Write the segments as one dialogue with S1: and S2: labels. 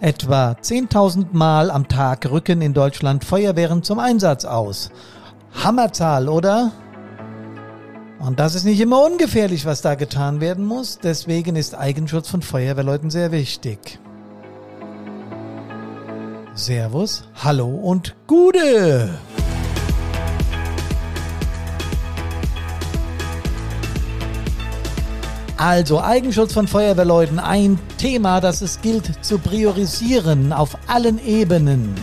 S1: Etwa 10.000 Mal am Tag rücken in Deutschland Feuerwehren zum Einsatz aus. Hammerzahl, oder? Und das ist nicht immer ungefährlich, was da getan werden muss. Deswegen ist Eigenschutz von Feuerwehrleuten sehr wichtig. Servus, hallo und Gude! Also Eigenschutz von Feuerwehrleuten, ein Thema, das es gilt zu priorisieren auf allen Ebenen.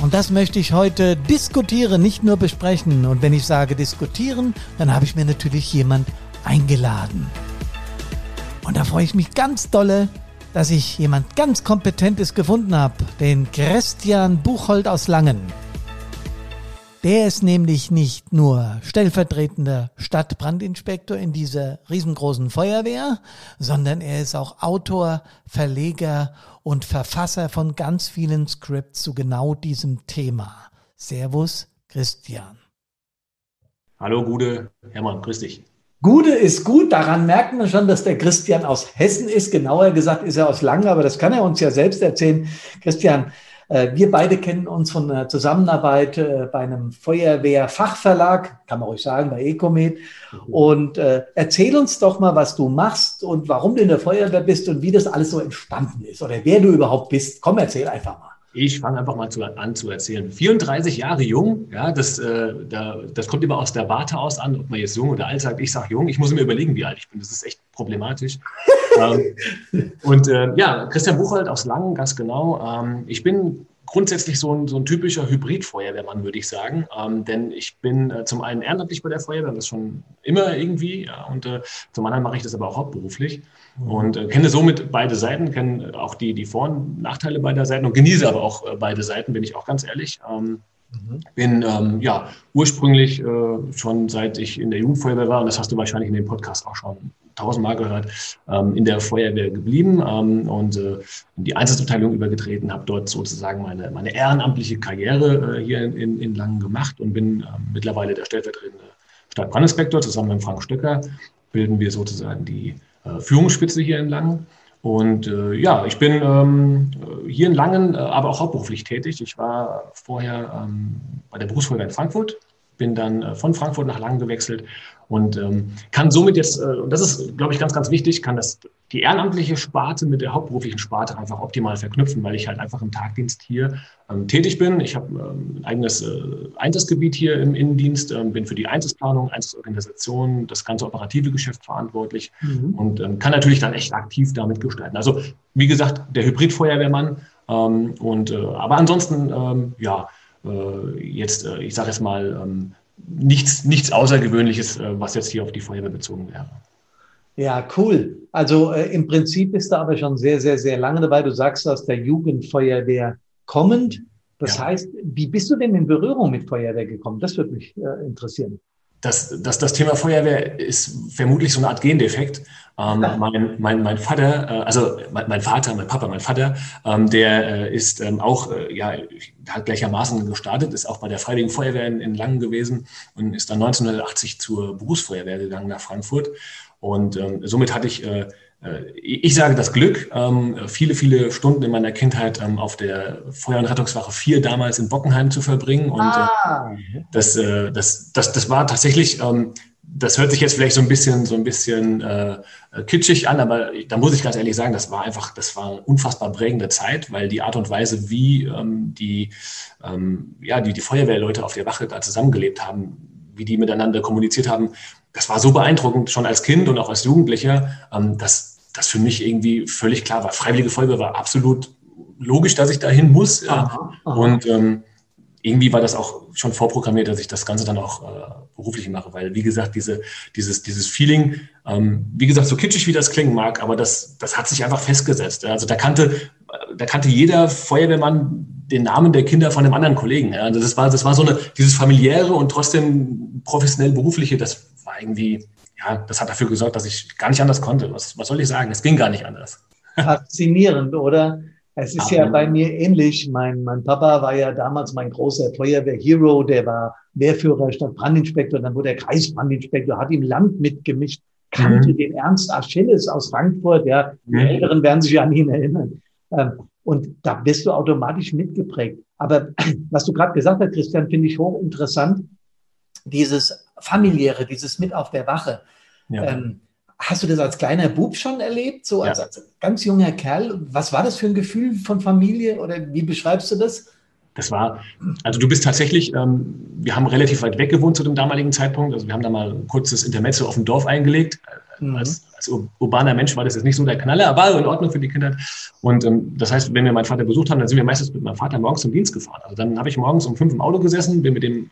S1: Und das möchte ich heute diskutieren, nicht nur besprechen. Und wenn ich sage diskutieren, dann habe ich mir natürlich jemand eingeladen. Und da freue ich mich ganz dolle, dass ich jemand ganz Kompetentes gefunden habe, den Christian Buchhold aus Langen. Der ist nämlich nicht nur stellvertretender Stadtbrandinspektor in dieser riesengroßen Feuerwehr, sondern er ist auch Autor, Verleger und Verfasser von ganz vielen Scripts zu genau diesem Thema. Servus, Christian.
S2: Hallo, Gude. Hermann, grüß dich.
S1: Gude ist gut, daran merkt man schon, dass der Christian aus Hessen ist. Genauer gesagt ist er aus Langen, aber das kann er uns ja selbst erzählen. Christian, äh, wir beide kennen uns von der Zusammenarbeit äh, bei einem Feuerwehrfachverlag, kann man ruhig sagen, bei Ecomed. Mhm. Und äh, erzähl uns doch mal, was du machst und warum du in der Feuerwehr bist und wie das alles so entstanden ist oder wer du überhaupt bist. Komm, erzähl einfach mal.
S2: Ich fange einfach mal zu, an zu erzählen. 34 Jahre jung, ja, das, äh, da, das kommt immer aus der Warte aus an, ob man jetzt jung oder alt sagt. Ich sage jung, ich muss mir überlegen, wie alt ich bin. Das ist echt problematisch. ähm, und äh, ja, Christian Buchholz aus Langen, ganz genau. Ähm, ich bin grundsätzlich so ein, so ein typischer Hybrid-Feuerwehrmann, würde ich sagen. Ähm, denn ich bin äh, zum einen ehrenamtlich bei der Feuerwehr, das schon immer irgendwie, ja, und äh, zum anderen mache ich das aber auch hauptberuflich mhm. und äh, kenne somit beide Seiten, kenne auch die, die Vor- und Nachteile beider Seiten und genieße aber auch äh, beide Seiten, bin ich auch ganz ehrlich. Ähm, mhm. Bin ähm, ja ursprünglich äh, schon seit ich in der Jugendfeuerwehr war, und das hast du wahrscheinlich in dem Podcast auch schon tausendmal gehört, ähm, in der Feuerwehr geblieben ähm, und äh, in die Einsatzabteilung übergetreten, habe dort sozusagen meine, meine ehrenamtliche Karriere äh, hier in, in Langen gemacht und bin äh, mittlerweile der stellvertretende Stadtbrandinspektor. Zusammen mit Frank Stöcker bilden wir sozusagen die äh, Führungsspitze hier in Langen. Und äh, ja, ich bin ähm, hier in Langen, äh, aber auch hauptberuflich tätig. Ich war vorher ähm, bei der Berufsfeuerwehr in Frankfurt, bin dann äh, von Frankfurt nach Langen gewechselt und ähm, kann somit jetzt, äh, und das ist, glaube ich, ganz, ganz wichtig, kann das die ehrenamtliche Sparte mit der hauptberuflichen Sparte einfach optimal verknüpfen, weil ich halt einfach im Tagdienst hier ähm, tätig bin. Ich habe ähm, ein eigenes äh, Einsatzgebiet hier im Innendienst, ähm, bin für die Einsatzplanung, Einsatzorganisation, das ganze operative Geschäft verantwortlich mhm. und ähm, kann natürlich dann echt aktiv damit gestalten. Also wie gesagt, der Hybridfeuerwehrmann ähm, und äh, aber ansonsten ähm, ja äh, jetzt, äh, ich sage jetzt mal ähm, nichts, nichts Außergewöhnliches, äh, was jetzt hier auf die Feuerwehr bezogen wäre.
S1: Ja, cool. Also äh, im Prinzip bist du aber schon sehr, sehr, sehr lange dabei. Du sagst aus der Jugendfeuerwehr kommend. Das ja. heißt, wie bist du denn in Berührung mit Feuerwehr gekommen? Das würde mich äh, interessieren
S2: das, das, das Thema Feuerwehr ist vermutlich so eine Art Gendefekt. Ähm, mein, mein, mein Vater, äh, also mein, mein, Vater, mein Papa, mein Vater, ähm, der äh, ist ähm, auch, äh, ja, hat gleichermaßen gestartet, ist auch bei der Freiwilligen Feuerwehr in, in Langen gewesen und ist dann 1980 zur Berufsfeuerwehr gegangen nach Frankfurt. Und ähm, somit hatte ich äh, ich sage das Glück, ähm, viele, viele Stunden in meiner Kindheit ähm, auf der Feuer- und Rettungswache 4 damals in Bockenheim zu verbringen. Und äh, ah. das, äh, das, das, das war tatsächlich, ähm, das hört sich jetzt vielleicht so ein bisschen, so ein bisschen äh, kitschig an, aber da muss ich ganz ehrlich sagen, das war einfach, das war eine unfassbar prägende Zeit, weil die Art und Weise, wie die, ja, die, die Feuerwehrleute auf der Wache da zusammengelebt haben, wie die miteinander kommuniziert haben, das war so beeindruckend schon als Kind und auch als Jugendlicher, dass das für mich irgendwie völlig klar war. Freiwillige Feuerwehr war absolut logisch, dass ich dahin muss. Aha, aha. Und ähm, irgendwie war das auch schon vorprogrammiert, dass ich das Ganze dann auch äh, beruflich mache, weil wie gesagt, diese, dieses, dieses Feeling, ähm, wie gesagt, so kitschig wie das klingen mag, aber das, das hat sich einfach festgesetzt. Also da kannte, da kannte jeder Feuerwehrmann den Namen der Kinder von einem anderen Kollegen. Ja. Also das war, das war so eine, dieses familiäre und trotzdem professionell berufliche, das war irgendwie, ja, das hat dafür gesorgt, dass ich gar nicht anders konnte. Was, was soll ich sagen? Es ging gar nicht anders.
S1: Faszinierend, oder? Es ist ja bei mir ähnlich. Mein, mein Papa war ja damals mein großer Feuerwehr-Hero. Der war Wehrführer statt Brandinspektor. Dann wurde er Kreisbrandinspektor, hat im Land mitgemischt. kannte mhm. den Ernst Achilles aus Frankfurt, ja, die mhm. Älteren werden sich an ihn erinnern. Ähm, und da bist du automatisch mitgeprägt. Aber was du gerade gesagt hast, Christian, finde ich hochinteressant. Dieses familiäre, dieses mit auf der Wache. Ja. Ähm, hast du das als kleiner Bub schon erlebt, so als, ja. als ganz junger Kerl? Was war das für ein Gefühl von Familie oder wie beschreibst du das?
S2: Das war, also du bist tatsächlich, ähm, wir haben relativ weit weg gewohnt zu dem damaligen Zeitpunkt. Also wir haben da mal ein kurzes Intermezzo auf dem Dorf eingelegt. Mhm. Als, als, urbaner Mensch war das jetzt nicht so der Knaller, aber war in Ordnung für die Kindheit. Und ähm, das heißt, wenn wir meinen Vater besucht haben, dann sind wir meistens mit meinem Vater morgens zum Dienst gefahren. Also dann habe ich morgens um fünf im Auto gesessen, bin mit dem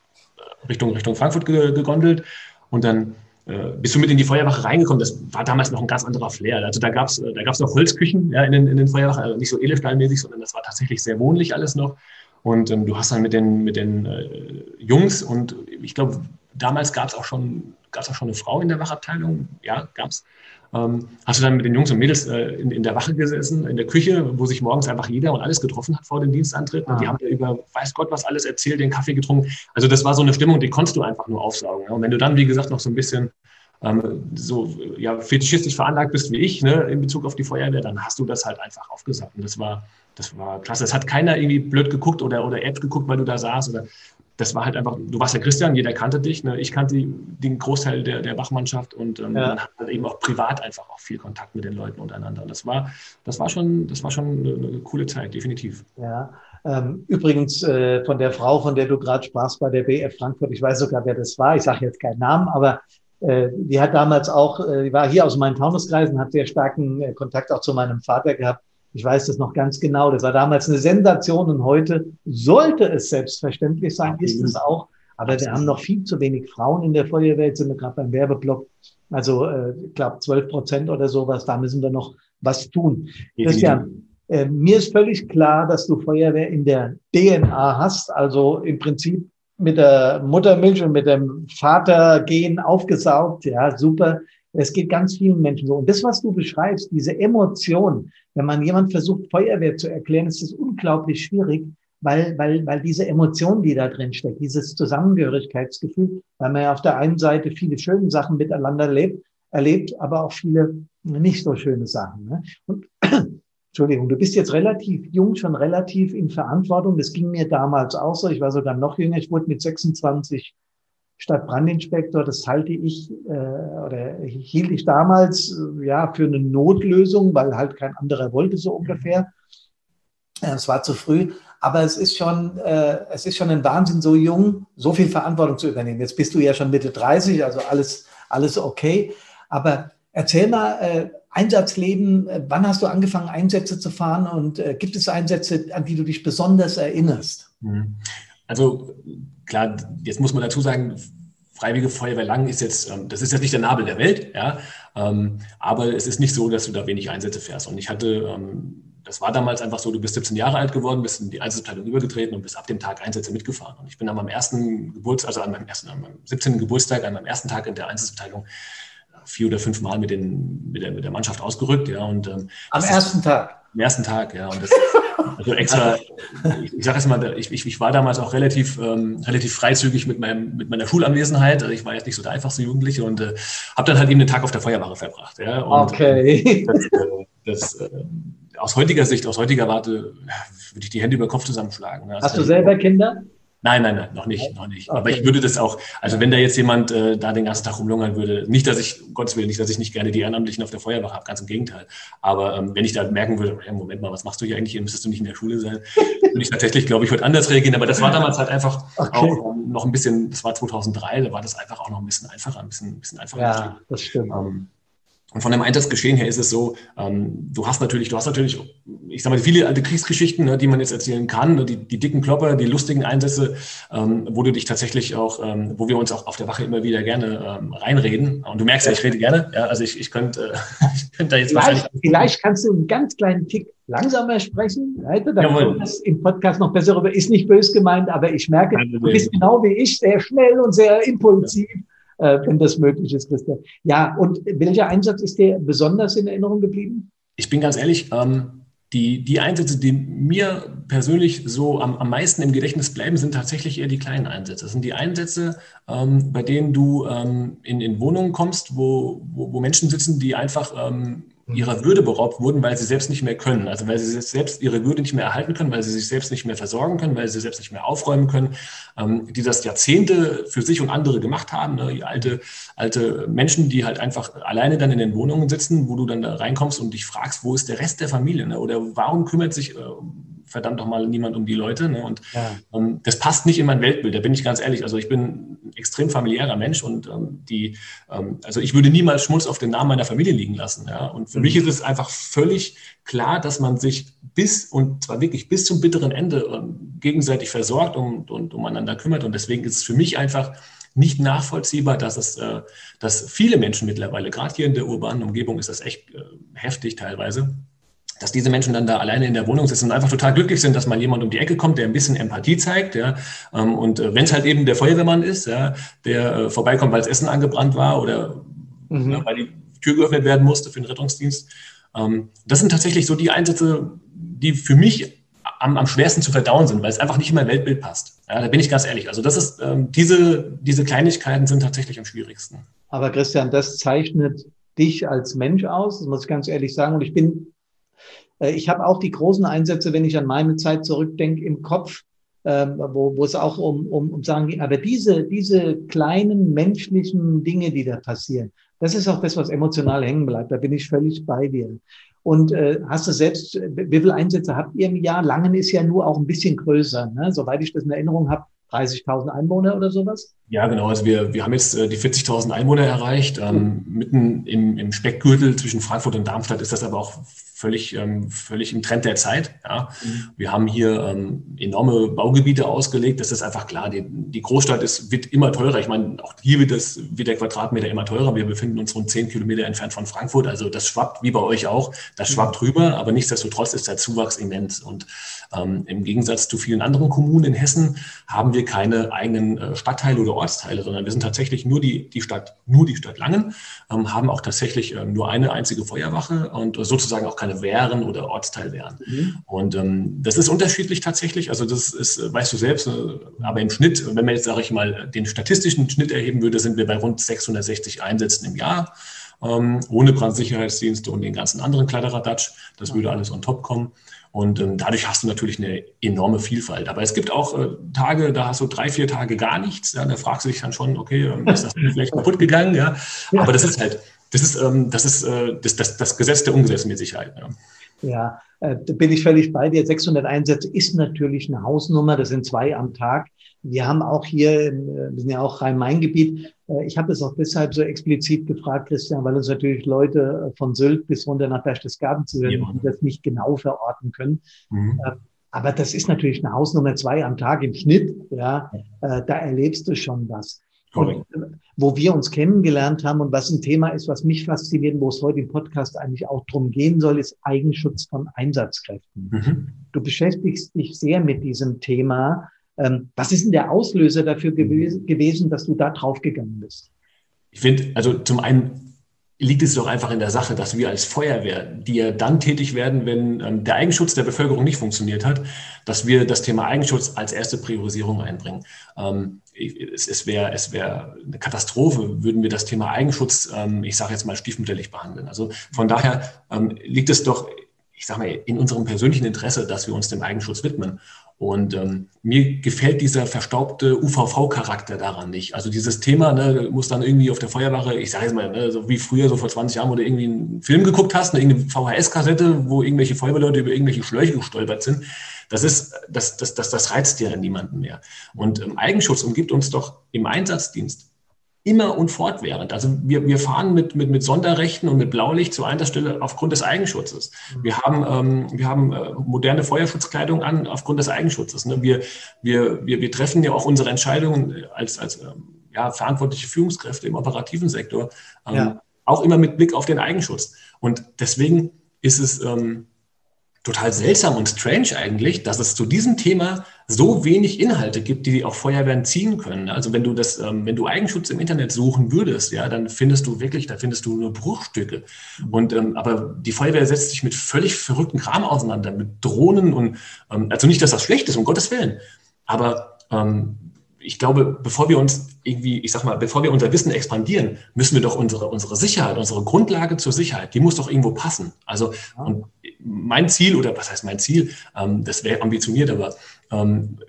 S2: Richtung, Richtung Frankfurt gegondelt und dann äh, bist du mit in die Feuerwache reingekommen. Das war damals noch ein ganz anderer Flair. Also da gab es äh, da gab's noch Holzküchen ja, in, den, in den Feuerwachen, also nicht so Elefstallmäßig, sondern das war tatsächlich sehr wohnlich alles noch. Und ähm, du hast dann mit den, mit den äh, Jungs und ich glaube, damals gab es auch schon auch schon eine Frau in der Wachabteilung, ja, gab es. Ähm, hast du dann mit den Jungs und Mädels äh, in, in, der Wache gesessen, in der Küche, wo sich morgens einfach jeder und alles getroffen hat vor dem Dienstantritt. Ah. Und die haben da über weiß Gott was alles erzählt, den Kaffee getrunken. Also das war so eine Stimmung, die konntest du einfach nur aufsaugen. Ja? Und wenn du dann, wie gesagt, noch so ein bisschen ähm, so ja, fetischistisch veranlagt bist wie ich ne, in Bezug auf die Feuerwehr, dann hast du das halt einfach aufgesagt. Und das war, das war klasse. Es hat keiner irgendwie blöd geguckt oder, oder App geguckt, weil du da saßt. Oder das war halt einfach, du warst ja Christian, jeder kannte dich. Ne? Ich kannte den Großteil der, der Wachmannschaft und ähm, ja. man hat halt eben auch privat einfach auch viel Kontakt mit den Leuten untereinander. Und das war, das war schon, das war schon eine, eine coole Zeit, definitiv.
S1: Ja. Ähm, übrigens äh, von der Frau, von der du gerade sprachst bei der BF Frankfurt, ich weiß sogar, wer das war, ich sage jetzt keinen Namen, aber äh, die hat damals auch, äh, die war hier aus meinen Taunuskreisen, hat sehr starken äh, Kontakt auch zu meinem Vater gehabt. Ich weiß das noch ganz genau. Das war damals eine Sensation und heute sollte es selbstverständlich sein, ist es auch. Aber wir haben noch viel zu wenig Frauen in der Feuerwehr. Jetzt sind wir gerade beim Werbeblock. Also, äh, ich glaube, 12 Prozent oder sowas. Da müssen wir noch was tun. Christian, äh, mir ist völlig klar, dass du Feuerwehr in der DNA hast. Also im Prinzip mit der Muttermilch und mit dem Vatergen aufgesaugt. Ja, super. Es geht ganz vielen Menschen so. Und das, was du beschreibst, diese Emotion, wenn man jemand versucht, Feuerwehr zu erklären, ist es unglaublich schwierig, weil, weil, weil diese Emotion, die da drin steckt, dieses Zusammengehörigkeitsgefühl, weil man ja auf der einen Seite viele schöne Sachen miteinander lebt, erlebt, aber auch viele nicht so schöne Sachen. Ne? Und Entschuldigung, du bist jetzt relativ jung, schon relativ in Verantwortung. Das ging mir damals auch so. Ich war sogar noch jünger. Ich wurde mit 26 Stadtbrandinspektor. Das halte ich äh, oder hielt ich damals äh, ja für eine Notlösung, weil halt kein anderer wollte so ungefähr. Äh, es war zu früh. Aber es ist schon, äh, es ist schon ein Wahnsinn, so jung, so viel Verantwortung zu übernehmen. Jetzt bist du ja schon Mitte 30, also alles, alles okay. Aber erzähl mal, äh, Einsatzleben, äh, wann hast du angefangen, Einsätze zu fahren und äh, gibt es Einsätze, an die du dich besonders erinnerst?
S2: Also klar, jetzt muss man dazu sagen, Freiwillige Feuerwehr Lang ist jetzt, ähm, das ist jetzt nicht der Nabel der Welt, ja, ähm, aber es ist nicht so, dass du da wenig Einsätze fährst. Und ich hatte, ähm, das war damals einfach so, du bist 17 Jahre alt geworden, bist in die Einsatzabteilung übergetreten und bist ab dem Tag Einsätze mitgefahren. Und ich bin an meinem ersten Geburtstag, also an meinem ersten, an meinem 17. Geburtstag, an meinem ersten Tag in der Einsatzabteilung vier oder fünf Mal mit, den, mit, der, mit der Mannschaft ausgerückt. Ja, und,
S1: Am ersten ist, Tag?
S2: Am ersten Tag, ja. Und das, also extra, ich, ich sage jetzt mal, ich, ich, war damals auch relativ, ähm, relativ freizügig mit, meinem, mit meiner Schulanwesenheit. Also ich war jetzt nicht so der einfachste Jugendliche und äh, habe dann halt eben den Tag auf der Feuerwache verbracht. Ja. Und,
S1: okay.
S2: Das, äh, das, äh, aus heutiger Sicht, aus heutiger Warte, würde ich die Hände über den Kopf zusammenschlagen.
S1: Hast du selber Kinder?
S2: Nein, nein, nein, noch nicht, noch nicht. Okay. Aber ich würde das auch, also wenn da jetzt jemand äh, da den ganzen Tag rumlungern würde, nicht, dass ich, um Gottes Willen, nicht, dass ich nicht gerne die Ehrenamtlichen auf der Feuerwache habe, ganz im Gegenteil. Aber ähm, wenn ich da merken würde, ja, Moment mal, was machst du hier eigentlich müsstest du nicht in der Schule sein, würde ich tatsächlich, glaube ich, heute anders reagieren. Aber das war damals halt einfach okay. auch ähm, noch ein bisschen, das war 2003, da war das einfach auch noch ein bisschen einfacher, ein bisschen, ein bisschen einfacher.
S1: Ja, das stimmt.
S2: Ähm, und von dem Einsatzgeschehen her ist es so, ähm, du hast natürlich, du hast natürlich, ich sag mal, viele alte Kriegsgeschichten, ne, die man jetzt erzählen kann, ne, die, die dicken Klopper, die lustigen Einsätze, ähm, wo du dich tatsächlich auch, ähm, wo wir uns auch auf der Wache immer wieder gerne ähm, reinreden. Und du merkst ja, ich rede gerne. Ja, also ich, ich könnte, äh, ich könnte da jetzt
S1: vielleicht, wahrscheinlich. Vielleicht kannst du einen ganz kleinen Tick langsamer sprechen, Leute, dann kommt das im Podcast noch besser rüber. Ist nicht böse gemeint, aber ich merke, du bist genau wie ich, sehr schnell und sehr impulsiv. Ja äh, wenn das möglich ist, Christian. Ja, und welcher Einsatz ist dir besonders in Erinnerung geblieben?
S2: Ich bin ganz ehrlich, ähm, die, die Einsätze, die mir persönlich so am, am meisten im Gedächtnis bleiben, sind tatsächlich eher die kleinen Einsätze. Das sind die Einsätze, ähm, bei denen du ähm, in, in Wohnungen kommst, wo, wo, wo Menschen sitzen, die einfach ähm, ihrer Würde beraubt wurden, weil sie selbst nicht mehr können. Also weil sie selbst ihre Würde nicht mehr erhalten können, weil sie sich selbst nicht mehr versorgen können, weil sie selbst nicht mehr aufräumen können, ähm, die das Jahrzehnte für sich und andere gemacht haben. Ne? Alte, alte Menschen, die halt einfach alleine dann in den Wohnungen sitzen, wo du dann da reinkommst und dich fragst, wo ist der Rest der Familie? Ne? Oder warum kümmert sich äh, verdammt doch mal niemand um die Leute. Ne? Und ja. ähm, das passt nicht in mein Weltbild, da bin ich ganz ehrlich. Also ich bin ein extrem familiärer Mensch und ähm, die, ähm, also ich würde niemals Schmutz auf den Namen meiner Familie liegen lassen. Ja? Und für mhm. mich ist es einfach völlig klar, dass man sich bis und zwar wirklich bis zum bitteren Ende ähm, gegenseitig versorgt und, und umeinander kümmert. Und deswegen ist es für mich einfach nicht nachvollziehbar, dass es, äh, dass viele Menschen mittlerweile, gerade hier in der urbanen Umgebung, ist das echt äh, heftig teilweise, dass diese Menschen dann da alleine in der Wohnung sitzen und einfach total glücklich sind, dass mal jemand um die Ecke kommt, der ein bisschen Empathie zeigt, ja. Ähm, und äh, wenn es halt eben der Feuerwehrmann ist, ja, der äh, vorbeikommt, weil das Essen angebrannt war oder mhm. ja, weil die Tür geöffnet werden musste für den Rettungsdienst. Ähm, das sind tatsächlich so die Einsätze, die für mich am, am schwersten zu verdauen sind, weil es einfach nicht in mein Weltbild passt. Ja, da bin ich ganz ehrlich. Also das ist, ähm, diese, diese Kleinigkeiten sind tatsächlich am schwierigsten.
S1: Aber Christian, das zeichnet dich als Mensch aus, das muss ich ganz ehrlich sagen. Und ich bin ich habe auch die großen Einsätze, wenn ich an meine Zeit zurückdenke, im Kopf, ähm, wo, wo es auch um, um, um sagen geht. Aber diese, diese kleinen menschlichen Dinge, die da passieren, das ist auch das, was emotional hängen bleibt. Da bin ich völlig bei dir. Und äh, hast du selbst, wie viele Einsätze habt ihr im Jahr? Langen ist ja nur auch ein bisschen größer, ne? soweit ich das in Erinnerung habe. 30.000 Einwohner oder sowas?
S2: Ja, genau. Also wir, wir haben jetzt äh, die 40.000 Einwohner erreicht. Ähm, mitten im, im Speckgürtel zwischen Frankfurt und Darmstadt ist das aber auch völlig, ähm, völlig im Trend der Zeit. Ja. Mhm. Wir haben hier ähm, enorme Baugebiete ausgelegt. Das ist einfach klar. Die, die Großstadt ist, wird immer teurer. Ich meine, auch hier wird, das, wird der Quadratmeter immer teurer. Wir befinden uns rund zehn Kilometer entfernt von Frankfurt. Also das schwappt, wie bei euch auch, das schwappt mhm. rüber. Aber nichtsdestotrotz ist der Zuwachs immens. Und ähm, im Gegensatz zu vielen anderen Kommunen in Hessen haben wir keine eigenen äh, Stadtteile oder Ortsteile, sondern wir sind tatsächlich nur die, die Stadt, nur die Stadt Langen, ähm, haben auch tatsächlich ähm, nur eine einzige Feuerwache und sozusagen auch keine keine Wehren oder Ortsteilwehren. Mhm. Und ähm, das ist unterschiedlich tatsächlich. Also das ist, weißt du selbst, äh, aber im Schnitt, wenn man jetzt, sage ich mal, den statistischen Schnitt erheben würde, sind wir bei rund 660 Einsätzen im Jahr. Ähm, ohne Brandsicherheitsdienste und den ganzen anderen Kladderadatsch. Das würde alles on top kommen. Und ähm, dadurch hast du natürlich eine enorme Vielfalt. Aber es gibt auch äh, Tage, da hast du drei, vier Tage gar nichts. Ja, da fragst du dich dann schon, okay, ähm, ist das vielleicht kaputt gegangen? Ja. Aber das ist halt, das ist, ähm, das, ist äh, das, das, das Gesetz der Ungesetzmäßigkeit. Ja.
S1: Ja, äh, da bin ich völlig bei dir. 600 Einsätze ist natürlich eine Hausnummer. Das sind zwei am Tag. Wir haben auch hier, äh, wir sind ja auch Rhein-Main-Gebiet. Äh, ich habe es auch deshalb so explizit gefragt, Christian, weil uns natürlich Leute von Sylt bis runter nach Berchtesgaden zu hören, ja. die das nicht genau verorten können. Mhm. Aber das ist natürlich eine Hausnummer zwei am Tag im Schnitt. Ja, da erlebst du schon was. Und, wo wir uns kennengelernt haben und was ein Thema ist, was mich fasziniert, wo es heute im Podcast eigentlich auch drum gehen soll, ist Eigenschutz von Einsatzkräften. Mhm. Du beschäftigst dich sehr mit diesem Thema. Ähm, was ist denn der Auslöser dafür gewesen, gewesen dass du da draufgegangen bist?
S2: Ich finde, also zum einen liegt es doch einfach in der Sache, dass wir als Feuerwehr, die ja dann tätig werden, wenn ähm, der Eigenschutz der Bevölkerung nicht funktioniert hat, dass wir das Thema Eigenschutz als erste Priorisierung einbringen. Ähm, es, es wäre es wär eine Katastrophe, würden wir das Thema Eigenschutz, ähm, ich sage jetzt mal, stiefmütterlich behandeln. Also von daher ähm, liegt es doch, ich sage mal, in unserem persönlichen Interesse, dass wir uns dem Eigenschutz widmen. Und ähm, mir gefällt dieser verstaubte UVV-Charakter daran nicht. Also dieses Thema, ne, muss dann irgendwie auf der Feuerwache, ich sage jetzt mal, ne, so wie früher, so vor 20 Jahren, wo du irgendwie einen Film geguckt hast, eine irgendeine VHS-Kassette, wo irgendwelche Feuerwehrleute über irgendwelche Schläuche gestolpert sind. Das ist, das, das, das, das reizt ja niemanden mehr. Und ähm, Eigenschutz umgibt uns doch im Einsatzdienst immer und fortwährend. Also wir, wir fahren mit, mit, mit Sonderrechten und mit Blaulicht zur Einsatzstelle aufgrund des Eigenschutzes. Mhm. Wir haben, ähm, wir haben äh, moderne Feuerschutzkleidung an aufgrund des Eigenschutzes. Ne? Wir, wir, wir, wir treffen ja auch unsere Entscheidungen als, als ähm, ja, verantwortliche Führungskräfte im operativen Sektor ähm, ja. auch immer mit Blick auf den Eigenschutz. Und deswegen ist es ähm, total seltsam und strange eigentlich, dass es zu diesem Thema so wenig Inhalte gibt, die auch Feuerwehren ziehen können. Also wenn du das, ähm, wenn du Eigenschutz im Internet suchen würdest, ja, dann findest du wirklich, da findest du nur Bruchstücke. Und ähm, aber die Feuerwehr setzt sich mit völlig verrückten Kram auseinander, mit Drohnen und ähm, also nicht, dass das schlecht ist, um Gottes Willen. Aber ähm, ich glaube, bevor wir uns irgendwie, ich sag mal, bevor wir unser Wissen expandieren, müssen wir doch unsere, unsere Sicherheit, unsere Grundlage zur Sicherheit, die muss doch irgendwo passen. Also, und mein Ziel, oder was heißt mein Ziel, ähm, das wäre ambitioniert, aber